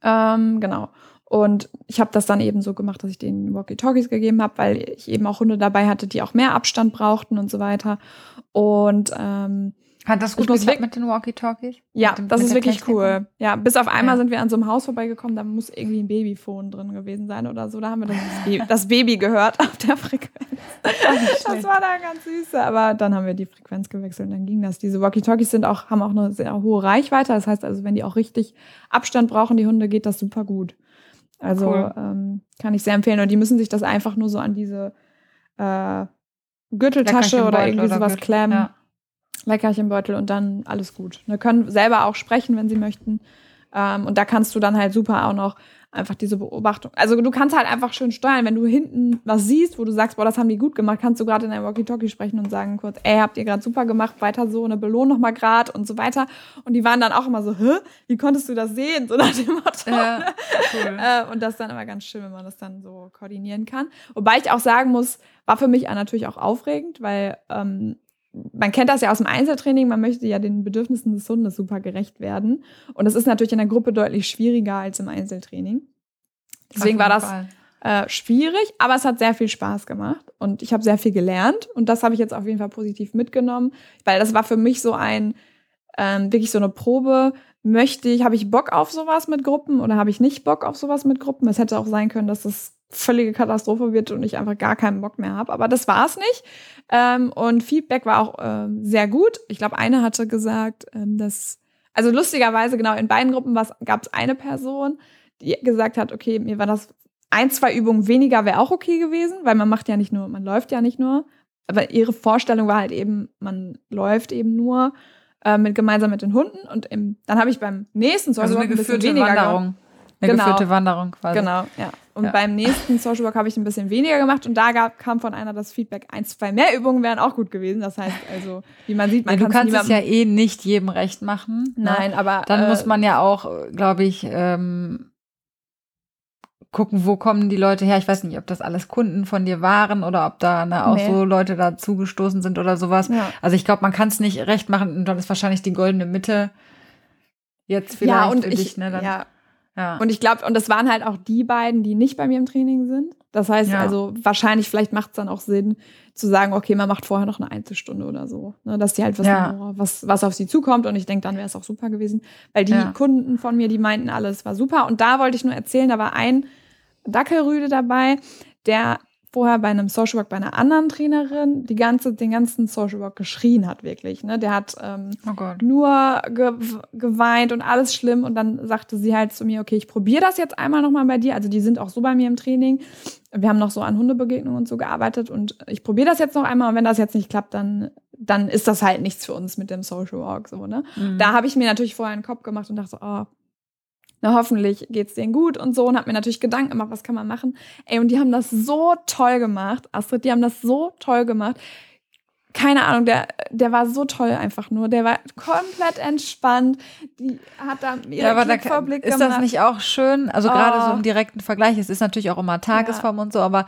Ähm, genau. Und ich habe das dann eben so gemacht, dass ich den Walkie-Talkies gegeben habe, weil ich eben auch Hunde dabei hatte, die auch mehr Abstand brauchten und so weiter. Und ähm, hat das gut geklappt mit den Walkie-Talkies? Ja, dem, das ist wirklich cool. Ja, bis auf einmal ja. sind wir an so einem Haus vorbeigekommen, da muss irgendwie ein Babyphone drin gewesen sein oder so. Da haben wir das, Baby, das Baby gehört auf der Frequenz. das war da ganz süß. Aber dann haben wir die Frequenz gewechselt und dann ging das. Diese Walkie-Talkies sind auch, haben auch eine sehr hohe Reichweite. Das heißt also, wenn die auch richtig Abstand brauchen, die Hunde, geht das super gut. Also cool. ähm, kann ich sehr empfehlen. Und die müssen sich das einfach nur so an diese äh, Gürteltasche oder irgendwie sowas klemmen. Ja. Leckerchenbeutel und dann alles gut. Wir können selber auch sprechen, wenn sie möchten. Ähm, und da kannst du dann halt super auch noch einfach diese Beobachtung. Also du kannst halt einfach schön steuern, wenn du hinten was siehst, wo du sagst, boah, das haben die gut gemacht, kannst du gerade in deinem Walkie-Talkie sprechen und sagen kurz, ey, habt ihr gerade super gemacht, weiter so, eine Belohnung noch mal grad und so weiter. Und die waren dann auch immer so, hä, wie konntest du das sehen? So nach dem Motto. Ja, cool. Äh, und das ist dann immer ganz schön, wenn man das dann so koordinieren kann. Wobei ich auch sagen muss, war für mich natürlich auch aufregend, weil ähm, man kennt das ja aus dem Einzeltraining, man möchte ja den Bedürfnissen des Hundes super gerecht werden. Und das ist natürlich in der Gruppe deutlich schwieriger als im Einzeltraining. Deswegen war das äh, schwierig, aber es hat sehr viel Spaß gemacht und ich habe sehr viel gelernt und das habe ich jetzt auf jeden Fall positiv mitgenommen, weil das war für mich so ein, ähm, wirklich so eine Probe. Möchte ich, habe ich Bock auf sowas mit Gruppen oder habe ich nicht Bock auf sowas mit Gruppen? Es hätte auch sein können, dass das völlige Katastrophe wird und ich einfach gar keinen Bock mehr habe. Aber das war es nicht. Ähm, und Feedback war auch ähm, sehr gut. Ich glaube, eine hatte gesagt, ähm, dass, also lustigerweise, genau, in beiden Gruppen gab es eine Person, die gesagt hat, okay, mir war das ein, zwei Übungen weniger wäre auch okay gewesen, weil man macht ja nicht nur, man läuft ja nicht nur. Aber ihre Vorstellung war halt eben, man läuft eben nur äh, mit, gemeinsam mit den Hunden. Und im, dann habe ich beim nächsten Social also eine weniger Wanderung. Eine genau. geführte Wanderung quasi. Genau, ja. Und ja. beim nächsten Social Work habe ich ein bisschen weniger gemacht und da gab, kam von einer das Feedback, ein, zwei mehr Übungen wären auch gut gewesen. Das heißt also, wie man sieht, man ja, du kannst es ja eh nicht jedem recht machen. Ne? Nein, ne? aber dann äh, muss man ja auch, glaube ich, ähm, gucken, wo kommen die Leute her. Ich weiß nicht, ob das alles Kunden von dir waren oder ob da ne, auch nee. so Leute dazu gestoßen sind oder sowas. Ja. Also ich glaube, man kann es nicht recht machen und dann ist wahrscheinlich die goldene Mitte jetzt vielleicht ja, und für ich, dich. Ne, ja, ja. Und ich glaube, und das waren halt auch die beiden, die nicht bei mir im Training sind. Das heißt, ja. also wahrscheinlich, vielleicht macht es dann auch Sinn, zu sagen, okay, man macht vorher noch eine Einzelstunde oder so. Ne, dass die halt was, ja. was, was auf sie zukommt. Und ich denke, dann wäre es auch super gewesen. Weil die. Kunden von mir, die meinten alles war super. Und da wollte ich nur erzählen, da war ein Dackelrüde dabei, der vorher bei einem Social Work bei einer anderen Trainerin die ganze, den ganzen Social Work geschrien hat, wirklich. Ne? Der hat ähm, oh nur ge geweint und alles schlimm. Und dann sagte sie halt zu mir, okay, ich probiere das jetzt einmal nochmal bei dir. Also die sind auch so bei mir im Training. Wir haben noch so an Hundebegegnungen und so gearbeitet und ich probiere das jetzt noch einmal. Und wenn das jetzt nicht klappt, dann, dann ist das halt nichts für uns mit dem Social Work. So, ne? Mhm. Da habe ich mir natürlich vorher einen Kopf gemacht und dachte, oh, na, hoffentlich geht's denen gut und so und hab mir natürlich Gedanken gemacht, was kann man machen. Ey, und die haben das so toll gemacht, Astrid, die haben das so toll gemacht. Keine Ahnung, der, der war so toll einfach nur. Der war komplett entspannt. Die hat da ihren ja, aber da ist gemacht. das nicht auch schön? Also oh. gerade so im direkten Vergleich, es ist natürlich auch immer Tagesform ja. und so, aber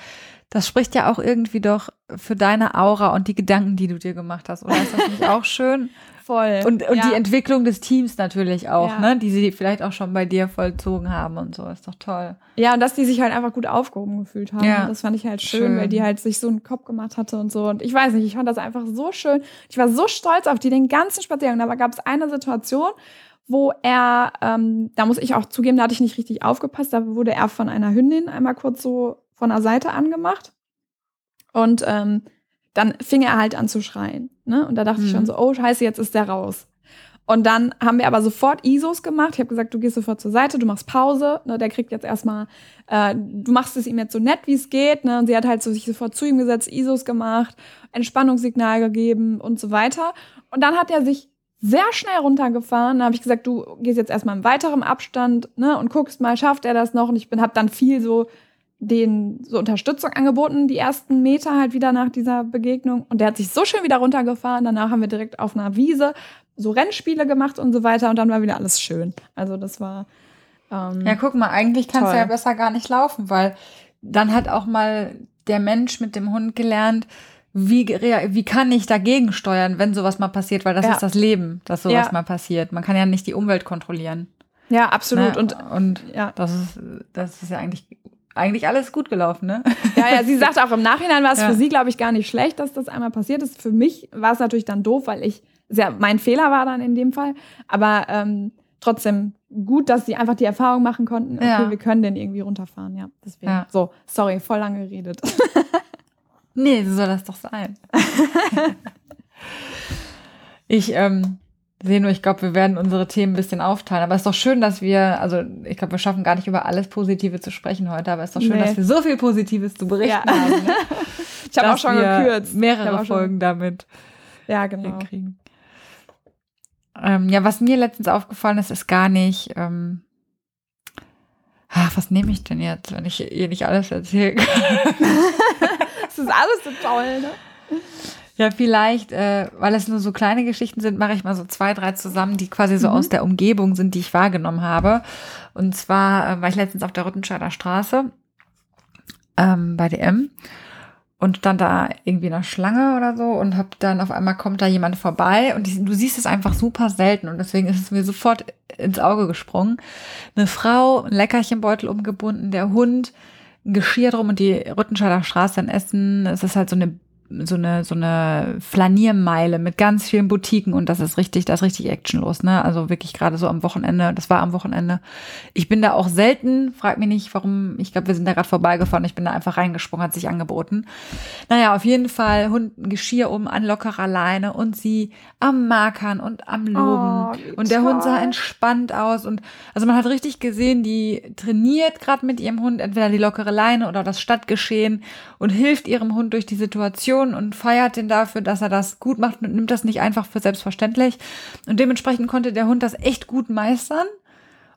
das spricht ja auch irgendwie doch für deine Aura und die Gedanken, die du dir gemacht hast. Oder ist das nicht auch schön? Voll. Und, und ja. die Entwicklung des Teams natürlich auch, ja. ne? Die sie vielleicht auch schon bei dir vollzogen haben und so. Ist doch toll. Ja, und dass die sich halt einfach gut aufgehoben gefühlt haben. Ja. Das fand ich halt schön, schön, weil die halt sich so einen Kopf gemacht hatte und so. Und ich weiß nicht, ich fand das einfach so schön. Ich war so stolz auf die den ganzen Spaziergang. Aber gab es eine Situation, wo er, ähm, da muss ich auch zugeben, da hatte ich nicht richtig aufgepasst. Da wurde er von einer Hündin einmal kurz so von der Seite angemacht. Und ähm, dann fing er halt an zu schreien. Ne? Und da dachte mhm. ich schon mhm. so, oh scheiße, jetzt ist der raus. Und dann haben wir aber sofort ISOs gemacht. Ich habe gesagt, du gehst sofort zur Seite, du machst Pause. Ne, der kriegt jetzt erstmal, äh, du machst es ihm jetzt so nett, wie es geht. Ne? Und sie hat halt so sich sofort zu ihm gesetzt, ISOs gemacht, Entspannungssignal gegeben und so weiter. Und dann hat er sich sehr schnell runtergefahren. Da habe ich gesagt, du gehst jetzt erstmal im weiteren Abstand ne, und guckst mal, schafft er das noch? Und ich bin, habe dann viel so den so Unterstützung angeboten, die ersten Meter halt wieder nach dieser Begegnung. Und der hat sich so schön wieder runtergefahren. Danach haben wir direkt auf einer Wiese so Rennspiele gemacht und so weiter. Und dann war wieder alles schön. Also das war. Ähm, ja, guck mal, eigentlich kannst du ja besser gar nicht laufen, weil dann hat auch mal der Mensch mit dem Hund gelernt, wie, wie kann ich dagegen steuern, wenn sowas mal passiert, weil das ja. ist das Leben, dass sowas ja. mal passiert. Man kann ja nicht die Umwelt kontrollieren. Ja, absolut. Ne? Und, und ja. das, ist, das ist ja eigentlich eigentlich alles gut gelaufen, ne? Ja, ja, sie sagt auch im Nachhinein war es ja. für sie, glaube ich, gar nicht schlecht, dass das einmal passiert ist. Für mich war es natürlich dann doof, weil ich, sehr, mein Fehler war dann in dem Fall. Aber ähm, trotzdem gut, dass sie einfach die Erfahrung machen konnten, okay, ja. wir können den irgendwie runterfahren, ja. Deswegen. Ja. So, sorry, voll lange geredet. Nee, so soll das doch sein. ich ähm, sehe nur, ich glaube, wir werden unsere Themen ein bisschen aufteilen. Aber es ist doch schön, dass wir, also ich glaube, wir schaffen gar nicht über alles Positive zu sprechen heute, aber es ist doch schön, Nee. dass wir so viel Positives zu berichten Ja. haben. Ne? Ich habe auch schon gekürzt. Mehrere schon- Folgen damit Ja, genau. hinkriegen. Ähm, ja, was mir letztens aufgefallen ist, ist gar nicht. Ähm, ach, was nehme ich denn jetzt, wenn ich ihr nicht alles erzähle? Das ist alles so toll, ne? Ja, vielleicht, äh, weil es nur so kleine Geschichten sind, mache ich mal so zwei, drei zusammen, die quasi so Mhm. aus der Umgebung sind, die ich wahrgenommen habe. Und zwar äh, war ich letztens auf der Rüttenscheider Straße ähm, bei DM und stand da irgendwie in einer Schlange oder so und hab dann auf einmal kommt da jemand vorbei und die, du siehst es einfach super selten und deswegen ist es mir sofort ins Auge gesprungen. Eine Frau, ein Leckerchenbeutel umgebunden, der Hund, ein Geschirr drum und die Rüttenscheider Straße in Essen, es ist halt so eine so eine so eine Flaniermeile mit ganz vielen Boutiquen und das ist richtig, da ist richtig Action los, ne? Also wirklich gerade so am Wochenende, das war am Wochenende. Ich bin da auch selten, frag mich nicht, warum, ich glaube, wir sind da gerade vorbeigefahren, ich bin da einfach reingesprungen, hat sich angeboten. Naja, auf jeden Fall Hund Geschirr um an lockerer Leine und sie am Markern und am Loben. Oh, und der Hund sah entspannt aus und also man hat richtig gesehen, die trainiert gerade mit ihrem Hund entweder die lockere Leine oder das Stadtgeschehen und hilft ihrem Hund durch die Situation und feiert ihn dafür, dass er das gut macht und nimmt das nicht einfach für selbstverständlich. Und dementsprechend konnte der Hund das echt gut meistern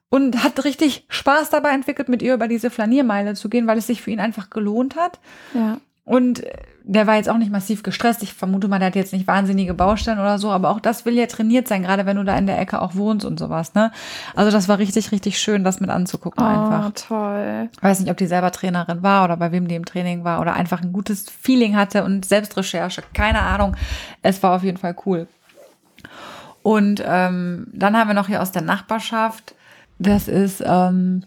und hat richtig Spaß dabei entwickelt, mit ihr über diese Flaniermeile zu gehen, weil es sich für ihn einfach gelohnt hat. Ja. Und der war jetzt auch nicht massiv gestresst. Ich vermute mal, der hat jetzt nicht wahnsinnige Baustellen oder so, aber auch das will ja trainiert sein, gerade wenn du da in der Ecke auch wohnst und sowas, ne? Also das war richtig, richtig schön, das mit anzugucken Oh, einfach. toll. Weiß nicht, ob die selber Trainerin war oder bei wem die im Training war oder einfach ein gutes Feeling hatte und Selbstrecherche, keine Ahnung. Es war auf jeden Fall cool. Und ähm, dann haben wir noch hier aus der Nachbarschaft, das ist, ähm,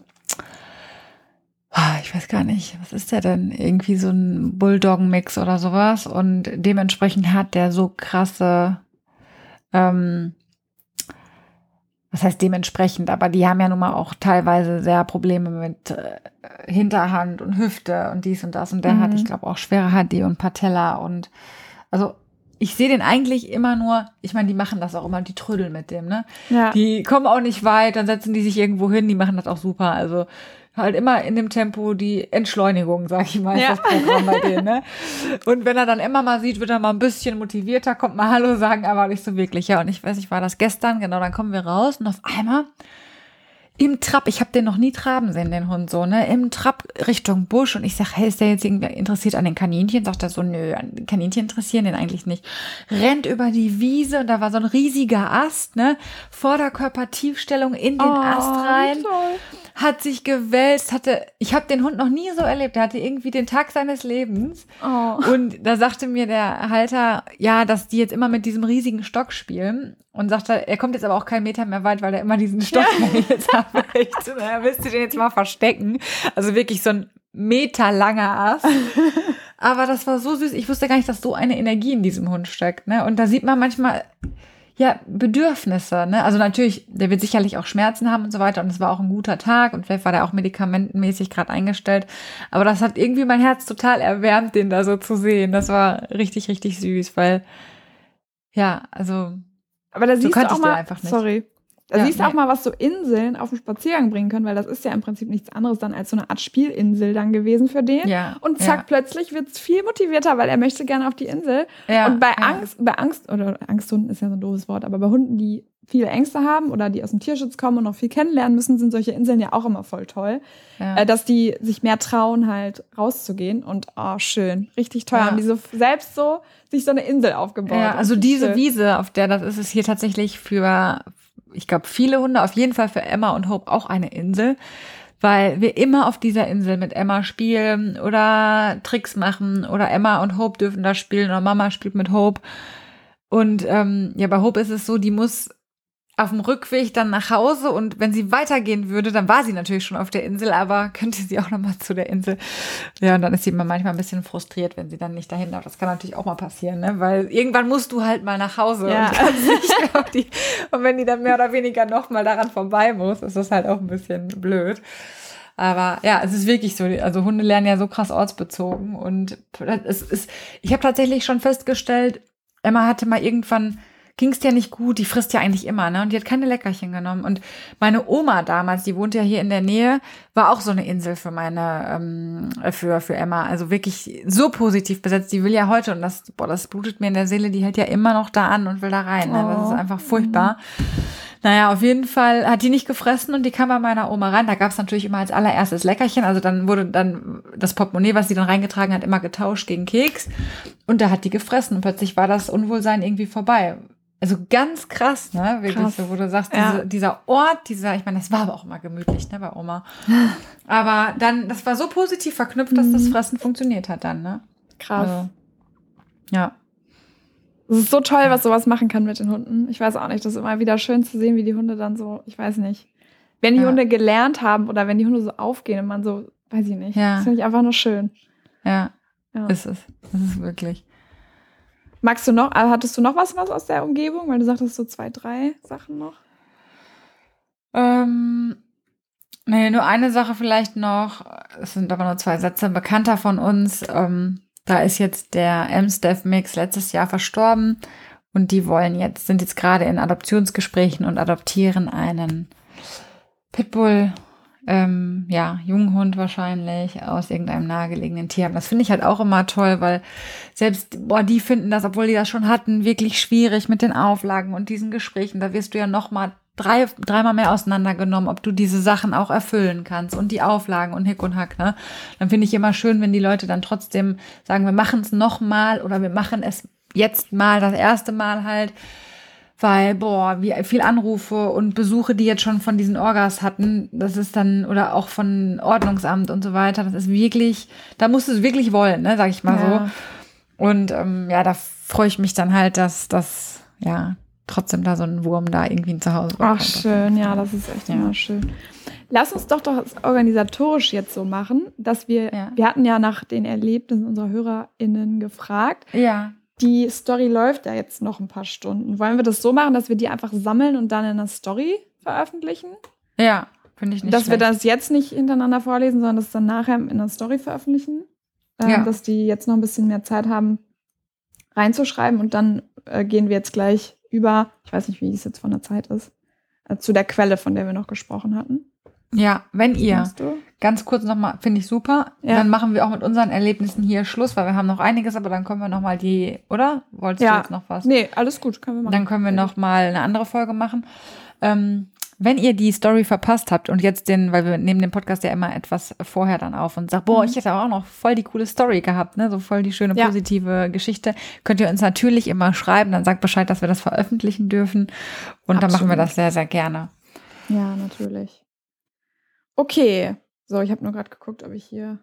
ich weiß gar nicht, was ist der denn? Irgendwie so ein Bulldoggen-Mix oder sowas. Und dementsprechend hat der so krasse, ähm, was heißt dementsprechend, aber die haben ja nun mal auch teilweise sehr Probleme mit äh, Hinterhand und Hüfte und dies und das. Und der Mhm. hat, ich glaube, auch schwere HD und Patella und also ich sehe den eigentlich immer nur, ich meine, die machen das auch immer, die trödeln mit dem, ne? Ja. Die kommen auch nicht weit, dann setzen die sich irgendwo hin, die machen das auch super. Also halt immer in dem Tempo die Entschleunigung, sag ich mal, ist Ja. das Programm bei denen. Ne? Und wenn er dann immer mal sieht, wird er mal ein bisschen motivierter, kommt mal Hallo sagen, aber nicht so wirklich. Ja, und ich weiß nicht, war das gestern, genau, dann kommen wir raus und auf einmal im Trab, ich habe den noch nie traben sehen, den Hund so, ne? Im Trab Richtung Busch und ich sag, hey, ist der jetzt irgendwie interessiert an den Kaninchen? Sagt er so, nö, an Kaninchen interessieren den eigentlich nicht. Rennt über die Wiese und da war so ein riesiger Ast, ne? Vorderkörpertiefstellung in den Oh, Ast rein toll. Hat sich gewälzt, hatte, ich habe den Hund noch nie so erlebt, der hatte irgendwie den Tag seines Lebens. Oh. Und da sagte mir der Halter, ja, dass die jetzt immer mit diesem riesigen Stock spielen. Und sagte, er kommt jetzt aber auch keinen Meter mehr weit, weil er immer diesen Stock jetzt hat. Ich so, naja, müsst ihr den jetzt mal verstecken. Also wirklich so ein meterlanger Ast. Aber das war so süß. Ich wusste gar nicht, dass so eine Energie in diesem Hund steckt. Ne? Und da sieht man manchmal, ja, Bedürfnisse, ne? Also natürlich, der wird sicherlich auch Schmerzen haben und so weiter und es war auch ein guter Tag und vielleicht war der auch medikamentenmäßig gerade eingestellt, aber das hat irgendwie mein Herz total erwärmt, den da so zu sehen. Das war richtig, richtig süß, weil ja, also Aber da So siehst du kannte auch mal, einfach nicht. sorry, da Ja, siehst du auch mal, was so Inseln auf den Spaziergang bringen können, weil das ist ja im Prinzip nichts anderes dann als so eine Art Spielinsel dann gewesen für den. ja. Und zack, ja, plötzlich wird's viel motivierter, weil er möchte gerne auf die Insel. ja, und bei. Angst, bei Angst, oder Angsthunden ist ja so ein doofes Wort, aber bei Hunden, die viele Ängste haben oder die aus dem Tierschutz kommen und noch viel kennenlernen müssen, sind solche Inseln ja auch immer voll toll. ja. Äh, dass die sich mehr trauen, halt rauszugehen. Und oh, schön, richtig toll. Ja. Haben die so selbst so sich so eine Insel aufgebaut. Ja, also diese schön. Wiese, auf der das ist, ist hier tatsächlich für, ich glaube, viele Hunde, auf jeden Fall für Emma und Hope auch eine Insel, weil wir immer auf dieser Insel mit Emma spielen oder Tricks machen oder Emma und Hope dürfen da spielen oder Mama spielt mit Hope. Und ähm, ja, bei Hope ist es so, die muss auf dem Rückweg dann nach Hause und wenn sie weitergehen würde, dann war sie natürlich schon auf der Insel, aber könnte sie auch noch mal zu der Insel. Ja, und dann ist sie immer manchmal ein bisschen frustriert, wenn sie dann nicht dahin darf. Das kann natürlich auch mal passieren, ne? Weil irgendwann musst du halt mal nach Hause Ja. und, die, und wenn die dann mehr oder weniger noch mal daran vorbei muss, ist das halt auch ein bisschen blöd. Aber ja, es ist wirklich so. Also Hunde lernen ja so krass ortsbezogen. Und es ist, ich habe tatsächlich schon festgestellt, Emma hatte mal irgendwann ging es dir nicht gut, die frisst ja eigentlich immer, ne? Und die hat keine Leckerchen genommen. Und meine Oma damals, die wohnt ja hier in der Nähe, war auch so eine Insel für meine, ähm, für, für Emma. Also wirklich so positiv besetzt. Die will ja heute, und das, boah, das blutet mir in der Seele, die hält ja immer noch da an und will da rein. Ne? Das ist oh. einfach furchtbar. Naja, auf jeden Fall hat die nicht gefressen und die kam bei meiner Oma rein. Da gab es natürlich immer als allererstes Leckerchen. Also dann wurde dann das Portemonnaie, was sie dann reingetragen hat, immer getauscht gegen Keks. Und da hat die gefressen und plötzlich war das Unwohlsein irgendwie vorbei. Also ganz krass, ne? Wirklich krass. so, wo du sagst, ja. diese, dieser Ort, dieser, ich meine, das war aber auch immer gemütlich, ne, bei Oma. aber dann, das war so positiv verknüpft, dass das mhm. Fressen funktioniert hat dann, ne? Krass. Also, ja. Es ist so toll, was sowas machen kann mit den Hunden. Ich weiß auch nicht, das ist immer wieder schön zu sehen, wie die Hunde dann so, ich weiß nicht, wenn die ja. Hunde gelernt haben oder wenn die Hunde so aufgehen und man so, weiß ich nicht. Ja. Das finde ich einfach nur schön. Ja, ja. ist es. Das ist wirklich. Magst du noch, äh, hattest du noch was, was aus der Umgebung? Weil du sagtest so zwei, drei Sachen noch. Ähm, nee, nur eine Sache vielleicht noch. Es sind aber nur zwei Sätze. Ein Bekannter von uns, ähm, da ist jetzt der M-Staff-Mix letztes Jahr verstorben und die wollen jetzt, sind jetzt gerade in Adoptionsgesprächen und adoptieren einen Pitbull ähm, ja, Junghund wahrscheinlich aus irgendeinem nahegelegenen Tier. Das finde ich halt auch immer toll, weil selbst, boah, die finden das, obwohl die das schon hatten, wirklich schwierig mit den Auflagen und diesen Gesprächen. Da wirst du ja noch mal drei, dreimal mehr auseinandergenommen, ob du diese Sachen auch erfüllen kannst und die Auflagen und Hick und Hack, ne? Dann finde ich immer schön, wenn die Leute dann trotzdem sagen, wir machen es noch mal oder wir machen es jetzt mal, das erste Mal halt weil, boah, wie viel Anrufe und Besuche, die jetzt schon von diesen Orgas hatten, das ist dann, oder auch von Ordnungsamt und so weiter, das ist wirklich, da musst du es wirklich wollen, ne, sag ich mal ja. so. Und ähm, ja, da freue ich mich dann halt, dass das, ja, trotzdem da so ein Wurm da irgendwie zu Hause Ach, schön, ja, das ist echt ja. immer schön. Lass uns doch doch organisatorisch jetzt so machen, dass wir, ja. wir hatten ja nach den Erlebnissen unserer HörerInnen gefragt. Ja die Story läuft ja jetzt noch ein paar Stunden. Wollen wir das so machen, dass wir die einfach sammeln und dann in einer Story veröffentlichen? Ja, finde ich nicht Dass schlecht. wir das jetzt nicht hintereinander vorlesen, sondern das dann nachher in einer Story veröffentlichen. Ähm, ja. Dass die jetzt noch ein bisschen mehr Zeit haben, reinzuschreiben und dann äh, gehen wir jetzt gleich über, ich weiß nicht, wie es jetzt von der Zeit ist, äh, zu der Quelle, von der wir noch gesprochen hatten. Ja, wenn ihr, ganz kurz nochmal, finde ich super, ja. dann machen wir auch mit unseren Erlebnissen hier Schluss, weil wir haben noch einiges, aber dann können wir nochmal die, oder? Wolltest ja. du jetzt noch was? Nee, alles gut, können wir machen. Dann können wir nochmal eine andere Folge machen. Ähm, wenn ihr die Story verpasst habt und jetzt den, weil wir nehmen den Podcast ja immer etwas vorher dann auf und sagt, boah, mhm. ich hätte auch noch voll die coole Story gehabt, ne, so voll die schöne positive ja. Geschichte, könnt ihr uns natürlich immer schreiben, dann sagt Bescheid, dass wir das veröffentlichen dürfen und Absolut. dann machen wir das sehr, sehr gerne. Ja, natürlich. Okay. So, ich habe nur gerade geguckt, ob ich hier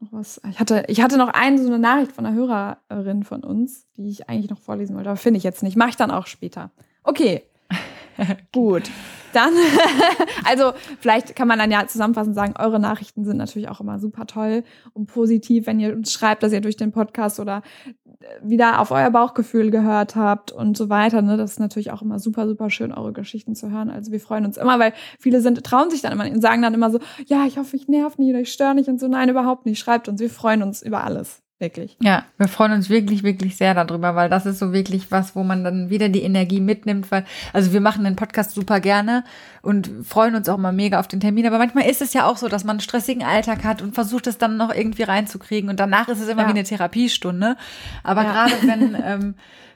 noch was. Ich hatte, ich hatte noch eine so eine Nachricht von einer Hörerin von uns, die ich eigentlich noch vorlesen wollte, aber finde ich jetzt nicht. Mache ich dann auch später. Okay. Gut. Dann, also vielleicht kann man dann ja zusammenfassend sagen, eure Nachrichten sind natürlich auch immer super toll und positiv, wenn ihr uns schreibt, dass ihr durch den Podcast oder äh, wieder auf euer Bauchgefühl gehört habt und so weiter. Ne? Das ist natürlich auch immer super, super schön, eure Geschichten zu hören. Also wir freuen uns immer, weil viele sind, trauen sich dann immer und sagen dann immer so, ja, ich hoffe, ich nerv nicht oder ich störe nicht und so. Nein, überhaupt nicht. Schreibt uns, wir freuen uns über alles. Wirklich. Ja, wir freuen uns wirklich, wirklich sehr darüber, weil das ist so wirklich was, wo man dann wieder die Energie mitnimmt, weil, also wir machen den Podcast super gerne und freuen uns auch mal mega auf den Termin, aber manchmal ist es ja auch so, dass man einen stressigen Alltag hat und versucht es dann noch irgendwie reinzukriegen und danach ist es immer ja. wie eine Therapiestunde. Aber ja. gerade wenn, ähm,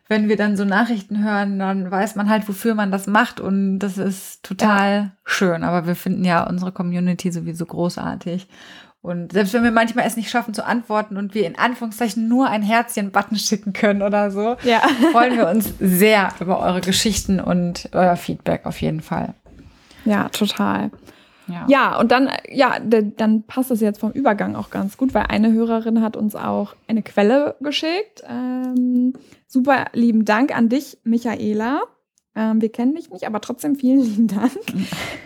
wenn wir dann so Nachrichten hören, dann weiß man halt, wofür man das macht und das ist total ja. schön. Aber wir finden ja unsere Community sowieso großartig und selbst wenn wir manchmal es nicht schaffen zu antworten und wir in Anführungszeichen nur ein Herzchen-Button schicken können oder so, ja. freuen wir uns sehr über eure Geschichten und euer Feedback auf jeden Fall. Ja, total. Ja. ja, und dann, ja, dann passt es jetzt vom Übergang auch ganz gut, weil eine Hörerin hat uns auch eine Quelle geschickt. Ähm, super lieben Dank an dich, Michaela. Ähm, wir kennen dich nicht, aber trotzdem vielen lieben Dank.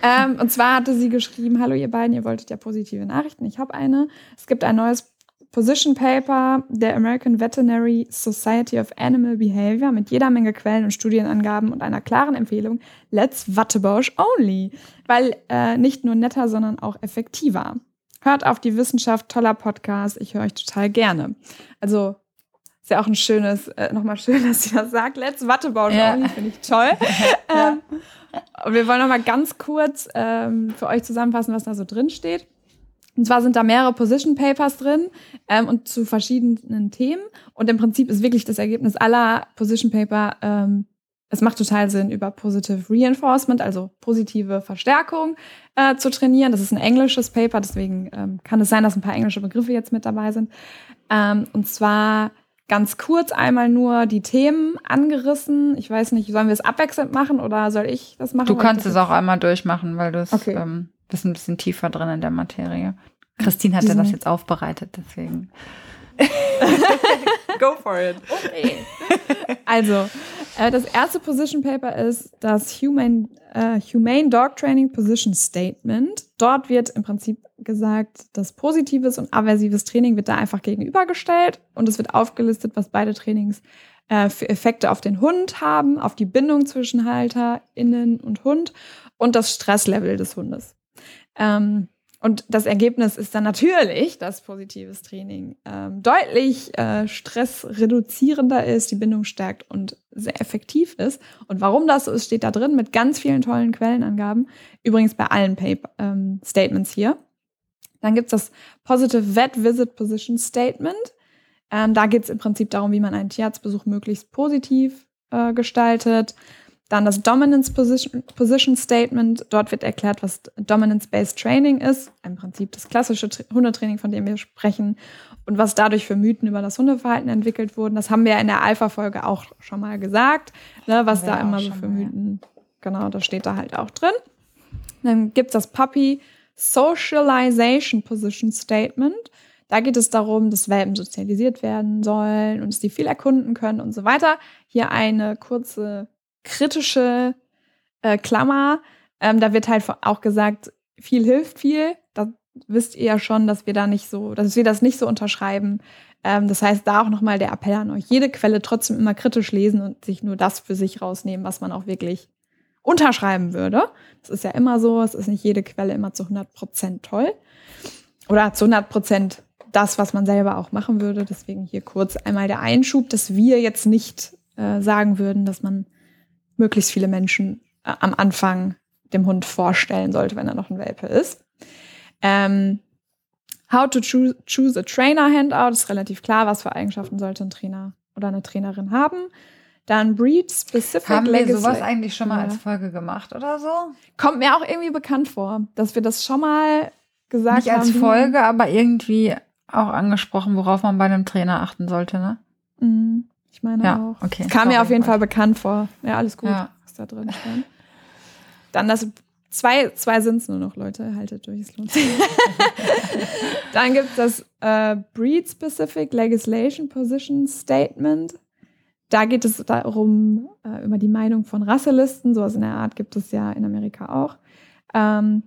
ähm, und zwar hatte sie geschrieben, hallo ihr beiden, ihr wolltet ja positive Nachrichten. Ich habe eine. Es gibt ein neues Position Paper der American Veterinary Society of Animal Behavior mit jeder Menge Quellen und Studienangaben und einer klaren Empfehlung, let's Wattebausch only, weil äh, nicht nur netter, sondern auch effektiver. Hört auf die Wissenschaft, toller Podcast, ich höre euch total gerne. Also ist ja auch ein schönes, äh, nochmal schön, dass sie das sagt, let's Wattebausch ja. finde ich toll. ja. ähm, und wir wollen nochmal ganz kurz ähm, für euch zusammenfassen, was da so drin steht. Und zwar sind da mehrere Position Papers drin ähm, und zu verschiedenen Themen. Und im Prinzip ist wirklich das Ergebnis aller Position Paper, ähm, es macht total Sinn, über Positive Reinforcement, also positive Verstärkung, äh, zu trainieren. Das ist ein englisches Paper, deswegen ähm, kann es sein, dass ein paar englische Begriffe jetzt mit dabei sind. Ähm, und zwar ganz kurz einmal nur die Themen angerissen. Ich weiß nicht, sollen wir es abwechselnd machen oder soll ich das machen? Du kannst es auch einmal durchmachen, weil du es okay. ähm, bist ein bisschen tiefer drin in der Materie. Christine hatte das jetzt aufbereitet, deswegen. Go for it. Okay. Also, das erste Position Paper ist das Humane, äh, Humane Dog Training Position Statement. Dort wird im Prinzip gesagt, dass positives und aversives Training wird da einfach gegenübergestellt und es wird aufgelistet, was beide Trainings äh, für Effekte auf den Hund haben, auf die Bindung zwischen HalterInnen und Hund und das Stresslevel des Hundes. Ähm, und das Ergebnis ist dann natürlich, dass positives Training ähm, deutlich äh, stressreduzierender ist, die Bindung stärkt und sehr effektiv ist. Und warum das so ist, steht da drin mit ganz vielen tollen Quellenangaben. Übrigens bei allen Paper, ähm, Statements hier. Dann gibt's das Positive Vet Visit Position Statement. Ähm, da geht's im Prinzip darum, wie man einen Tierarztbesuch möglichst positiv äh, gestaltet. Dann das Dominance Position, Position Statement. Dort wird erklärt, was Dominance-Based Training ist. Im Prinzip das klassische Hundetraining, von dem wir sprechen. Und was dadurch für Mythen über das Hundeverhalten entwickelt wurden. Das haben wir in der Alpha-Folge auch schon mal gesagt. Ne, was da immer so für Mythen. Genau, das steht da halt auch drin. Dann gibt es das Puppy Socialization Position Statement. Da geht es darum, dass Welpen sozialisiert werden sollen und dass die viel erkunden können und so weiter. Hier eine kurze kritische äh, Klammer. Ähm, da wird halt auch gesagt, viel hilft viel. Da wisst ihr ja schon, dass wir da nicht so, dass wir das nicht so unterschreiben. Ähm, das heißt, da auch nochmal der Appell an euch, jede Quelle trotzdem immer kritisch lesen und sich nur das für sich rausnehmen, was man auch wirklich unterschreiben würde. Das ist ja immer so, es ist nicht jede Quelle immer zu 100 Prozent toll. Oder zu 100 Prozent das, was man selber auch machen würde. Deswegen hier kurz einmal der Einschub, dass wir jetzt nicht äh, sagen würden, dass man möglichst viele Menschen äh, am Anfang dem Hund vorstellen sollte, wenn er noch ein Welpe ist. Ähm, how to choose, choose a Trainer Handout ist relativ klar, was für Eigenschaften sollte ein Trainer oder eine Trainerin haben. Dann Breed Specific Haben wir sowas eigentlich schon mal ja. als Folge gemacht oder so? Kommt mir auch irgendwie bekannt vor, dass wir das schon mal gesagt Nicht haben. Nicht als Folge, aber irgendwie auch angesprochen, worauf man bei einem Trainer achten sollte, ne? Mhm. Ich meine ja, auch. Okay. Kam mir auf jeden Fall bekannt vor. Ja, alles gut, ja. was da drin stand. Dann das zwei, zwei sind es nur noch, Leute. Haltet durch, es lohnt sich. Dann gibt es das äh, Breed-Specific Legislation Position Statement. Da geht es darum, äh, über die Meinung von Rasselisten. Sowas in der Art gibt es ja in Amerika auch. Ähm,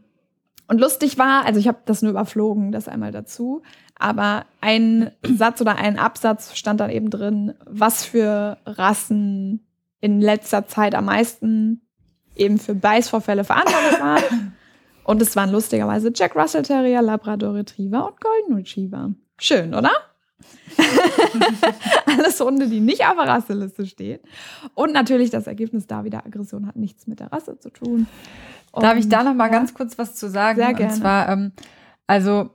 und lustig war, also ich habe das nur überflogen, das einmal dazu, aber ein Satz oder ein Absatz stand dann eben drin, was für Rassen in letzter Zeit am meisten eben für Beißvorfälle verantwortlich waren. Und es waren lustigerweise Jack Russell Terrier, Labrador Retriever und Golden Retriever. Schön, oder? Alles Hunde, die nicht auf der Rasseliste stehen. Und natürlich das Ergebnis da wieder, Aggression hat nichts mit der Rasse zu tun. Darf ich da noch mal ja. ganz kurz was zu sagen? Sehr gerne. Und zwar, ähm, also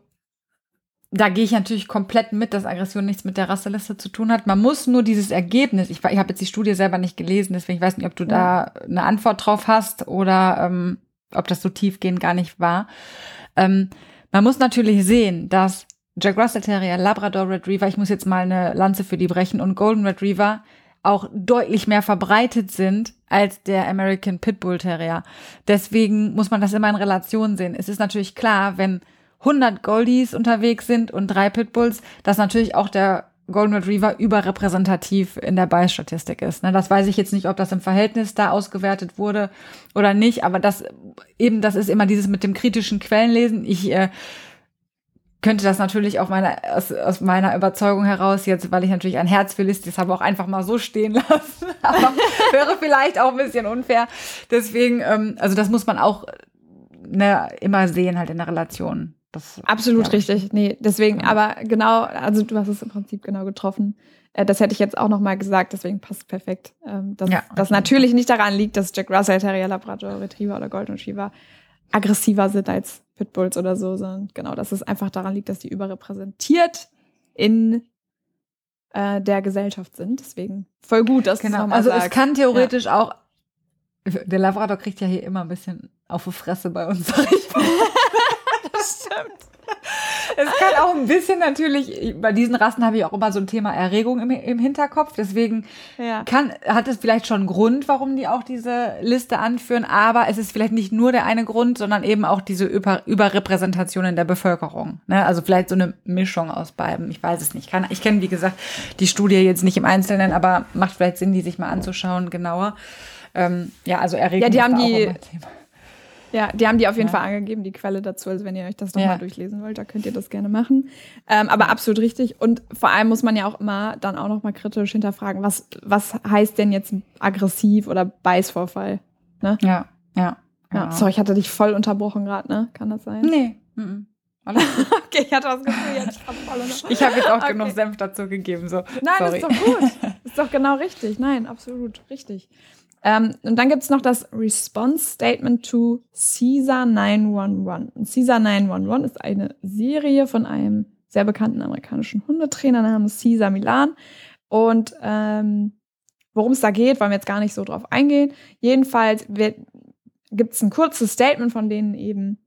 da gehe ich natürlich komplett mit, dass Aggression nichts mit der Rasseliste zu tun hat. Man muss nur dieses Ergebnis, ich, ich habe jetzt die Studie selber nicht gelesen, deswegen weiß nicht, ob du da eine Antwort drauf hast oder ähm, ob das so tiefgehend gar nicht war. Ähm, man muss natürlich sehen, dass Jack Russell Terrier, Labrador Retriever, ich muss jetzt mal eine Lanze für die brechen, und Golden Retriever auch deutlich mehr verbreitet sind als der American Pitbull Terrier. Deswegen muss man das immer in Relation sehen. Es ist natürlich klar, wenn 100 Goldies unterwegs sind und drei Pitbulls, dass natürlich auch der Golden Retriever überrepräsentativ in der Beißstatistik ist. Ne? Das weiß ich jetzt nicht, ob das im Verhältnis da ausgewertet wurde oder nicht, aber das eben, das ist immer dieses mit dem kritischen Quellenlesen. Ich äh, könnte das natürlich auch meiner, aus, aus meiner Überzeugung heraus, jetzt, weil ich natürlich ein Herz für Listis habe, auch einfach mal so stehen lassen. Aber wäre vielleicht auch ein bisschen unfair. Deswegen, ähm, also das muss man auch ne, immer sehen, halt in der Relation. Das, Absolut ja. richtig. Nee, deswegen, ja. aber genau, also du hast es im Prinzip genau getroffen. Äh, das hätte ich jetzt auch noch mal gesagt, deswegen passt perfekt. Ähm, dass ja, das natürlich nicht daran liegt, dass Jack Russell, Terrier, Labrador, Retriever oder Golden Retriever aggressiver sind als Pitbulls oder so, sondern genau, dass es einfach daran liegt, dass die überrepräsentiert in äh, der Gesellschaft sind. Deswegen voll gut, dass genau. du Also sagt. es kann theoretisch ja. auch der Labrador kriegt ja hier immer ein bisschen auf die Fresse bei uns, stimmt. Es kann auch ein bisschen natürlich, bei diesen Rassen habe ich auch immer so ein Thema Erregung im, im Hinterkopf. Deswegen ja. kann, hat es vielleicht schon einen Grund, warum die auch diese Liste anführen. Aber es ist vielleicht nicht nur der eine Grund, sondern eben auch diese Über Überrepräsentation in der Bevölkerung. Ne? Also vielleicht so eine Mischung aus beiden. Ich weiß es nicht. Kann, ich kenne, wie gesagt, die Studie jetzt nicht im Einzelnen, aber macht vielleicht Sinn, die sich mal anzuschauen, genauer. Ähm, ja, also Erregung. Ja, die haben die. Ja, die haben die auf jeden ja. Fall angegeben, die Quelle dazu. Also wenn ihr euch das nochmal ja. durchlesen wollt, da könnt ihr das gerne machen. Ähm, aber absolut richtig. Und vor allem muss man ja auch immer dann auch nochmal kritisch hinterfragen, was, was heißt denn jetzt aggressiv oder Beißvorfall? Ne? Ja, ja. Ja, genau. sorry, ich hatte dich voll unterbrochen gerade, ne? Kann das sein? Nee. Mm okay, ich hatte das Gefühl, jetzt voll Ich habe jetzt auch okay. genug Senf dazu gegeben. So. Nein, sorry. das ist doch gut. Das ist doch genau richtig. Nein, absolut richtig. Ähm, und dann gibt es noch das Response Statement to CISA 911. Und CISA 911 ist eine Serie von einem sehr bekannten amerikanischen Hundetrainer namens Cesar Milan. Und ähm, worum es da geht, wollen wir jetzt gar nicht so drauf eingehen. Jedenfalls gibt es ein kurzes Statement von denen eben.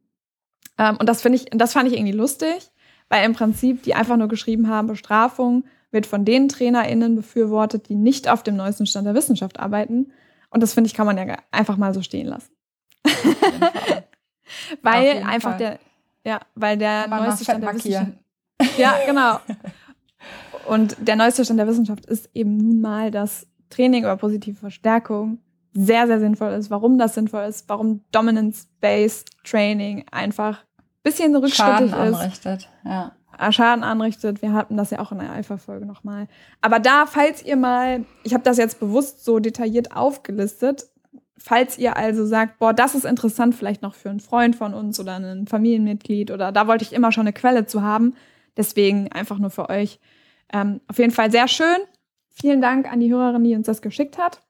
Ähm, und das finde ich, das fand ich irgendwie lustig, weil im Prinzip die einfach nur geschrieben haben, Bestrafung wird von den TrainerInnen befürwortet, die nicht auf dem neuesten Stand der Wissenschaft arbeiten. Und das finde ich, kann man ja einfach mal so stehen lassen. weil einfach Fall. der, ja, weil der man neueste Stand der Wissenschaft. Ja, genau. Und der neueste Stand der Wissenschaft ist eben nun mal, dass Training über positive Verstärkung sehr, sehr sinnvoll ist. Warum das sinnvoll ist, warum Dominance-Based Training einfach ein bisschen rückschrittig Schaden ist. Anrichtet. Ja. Äh, Schaden anrichtet. Wir hatten das ja auch in der Alpha-Folge nochmal. Aber da, falls ihr mal, ich habe das jetzt bewusst so detailliert aufgelistet, falls ihr also sagt, boah, das ist interessant vielleicht noch für einen Freund von uns oder ein Familienmitglied oder da wollte ich immer schon eine Quelle zu haben, deswegen einfach nur für euch. Ähm, auf jeden Fall sehr schön. Vielen Dank an die Hörerin, die uns das geschickt hat.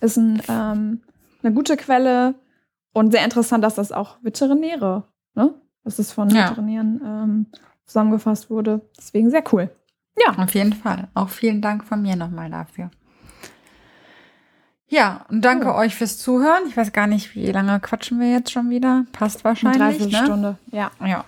Ist ein, ähm, eine gute Quelle und sehr interessant, dass das auch Veterinäre, ne? Das ist von ja. Veterinären ähm, zusammengefasst wurde. Deswegen sehr cool. Ja. Auf jeden Fall. Auch vielen Dank von mir nochmal dafür. Ja, und danke oh. euch fürs Zuhören. Ich weiß gar nicht, wie lange quatschen wir jetzt schon wieder. Passt wahrscheinlich. Eine Dreiviertelstunde. Ne? Ja. Ja.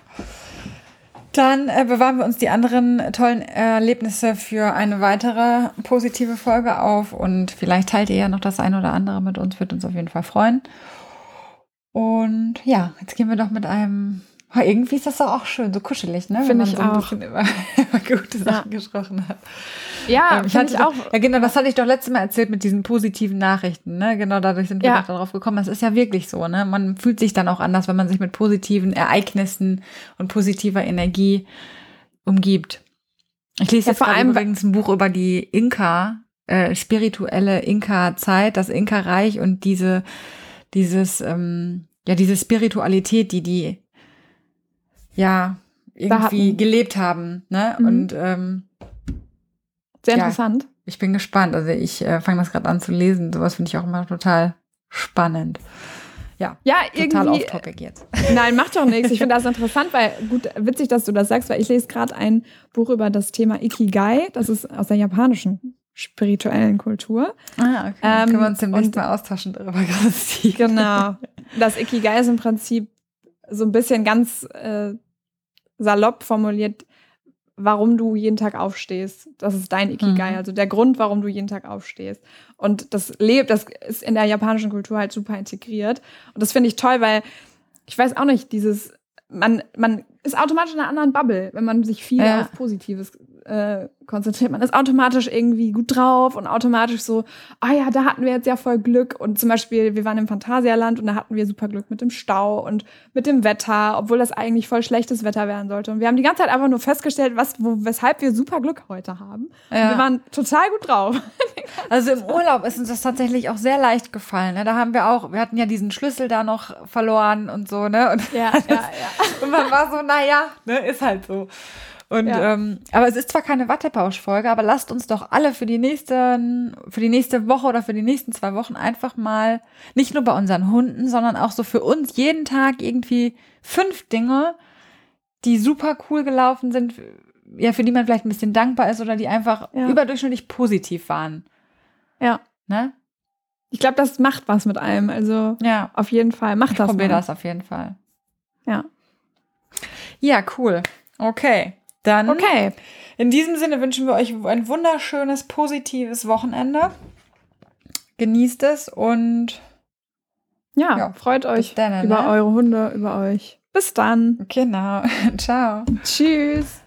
Dann äh, bewahren wir uns die anderen tollen Erlebnisse für eine weitere positive Folge auf und vielleicht teilt ihr ja noch das eine oder andere mit uns, wird uns auf jeden Fall freuen. Und ja, jetzt gehen wir doch mit einem irgendwie ist das doch auch schön, so kuschelig, ne? Finde ich so auch. Über, über gute Sachen ja. gesprochen hat. Ja, ähm, ich hatte ich auch. Ja, genau, das hatte ich doch letztes Mal erzählt mit diesen positiven Nachrichten, ne? Genau, dadurch sind wir ja. darauf gekommen. Das ist ja wirklich so, ne? Man fühlt sich dann auch anders, wenn man sich mit positiven Ereignissen und positiver Energie umgibt. Ich lese ja, jetzt vor allem übrigens ein Buch über die Inka, äh, spirituelle Inka-Zeit, das Inka-Reich und diese, dieses, ähm, ja, diese Spiritualität, die die ja irgendwie gelebt haben. Ne? Mhm. Und ähm, sehr interessant. Ja, ich bin gespannt. Also ich äh, fange das gerade an zu lesen. Sowas finde ich auch immer total spannend. Ja, ja total off topic jetzt. Nein, macht doch nichts. Ich finde das interessant, weil gut, witzig, dass du das sagst, weil ich lese gerade ein Buch über das Thema Ikigai. Das ist aus der japanischen spirituellen Kultur. Ah, okay. Ähm, Können wir uns demnächst mal austauschen darüber. Genau. Das Ikigai ist im Prinzip so ein bisschen ganz äh, salopp formuliert, warum du jeden Tag aufstehst. Das ist dein Ikigai, mhm. also der Grund, warum du jeden Tag aufstehst. Und das lebt, das ist in der japanischen Kultur halt super integriert. Und das finde ich toll, weil ich weiß auch nicht, dieses, man, man ist automatisch in einer anderen Bubble, wenn man sich viel ja. auf Positives äh, konzentriert, man ist automatisch irgendwie gut drauf und automatisch so, ah ja, da hatten wir jetzt ja voll Glück. Und zum Beispiel, wir waren im Phantasialand und da hatten wir super Glück mit dem Stau und mit dem Wetter, obwohl das eigentlich voll schlechtes Wetter werden sollte. Und wir haben die ganze Zeit einfach nur festgestellt, was, wo, weshalb wir super Glück heute haben. Ja. wir waren total gut drauf. Also im Urlaub ist uns das tatsächlich auch sehr leicht gefallen. Ne? Da haben wir auch, wir hatten ja diesen Schlüssel da noch verloren und so, ne? Und, ja, ja, ja. und man war so, naja, ne, ist halt so. Und ja. ähm, aber es ist zwar keine Wattepausch-Folge, aber lasst uns doch alle für die nächsten, für die nächste Woche oder für die nächsten zwei Wochen einfach mal nicht nur bei unseren Hunden, sondern auch so für uns jeden Tag irgendwie fünf Dinge, die super cool gelaufen sind, ja, für die man vielleicht ein bisschen dankbar ist oder die einfach ja. überdurchschnittlich positiv waren. Ja. Ne? Ich glaube, das macht was mit einem. Also ja. auf jeden Fall. Macht ich das. Probier mal. das auf jeden Fall. Ja. Ja, cool. Okay. Dann. Okay. In diesem Sinne wünschen wir euch ein wunderschönes, positives Wochenende. Genießt es und ja, ja freut euch dann, über ne? eure Hunde, über euch. Bis dann. Genau. Ciao. Tschüss.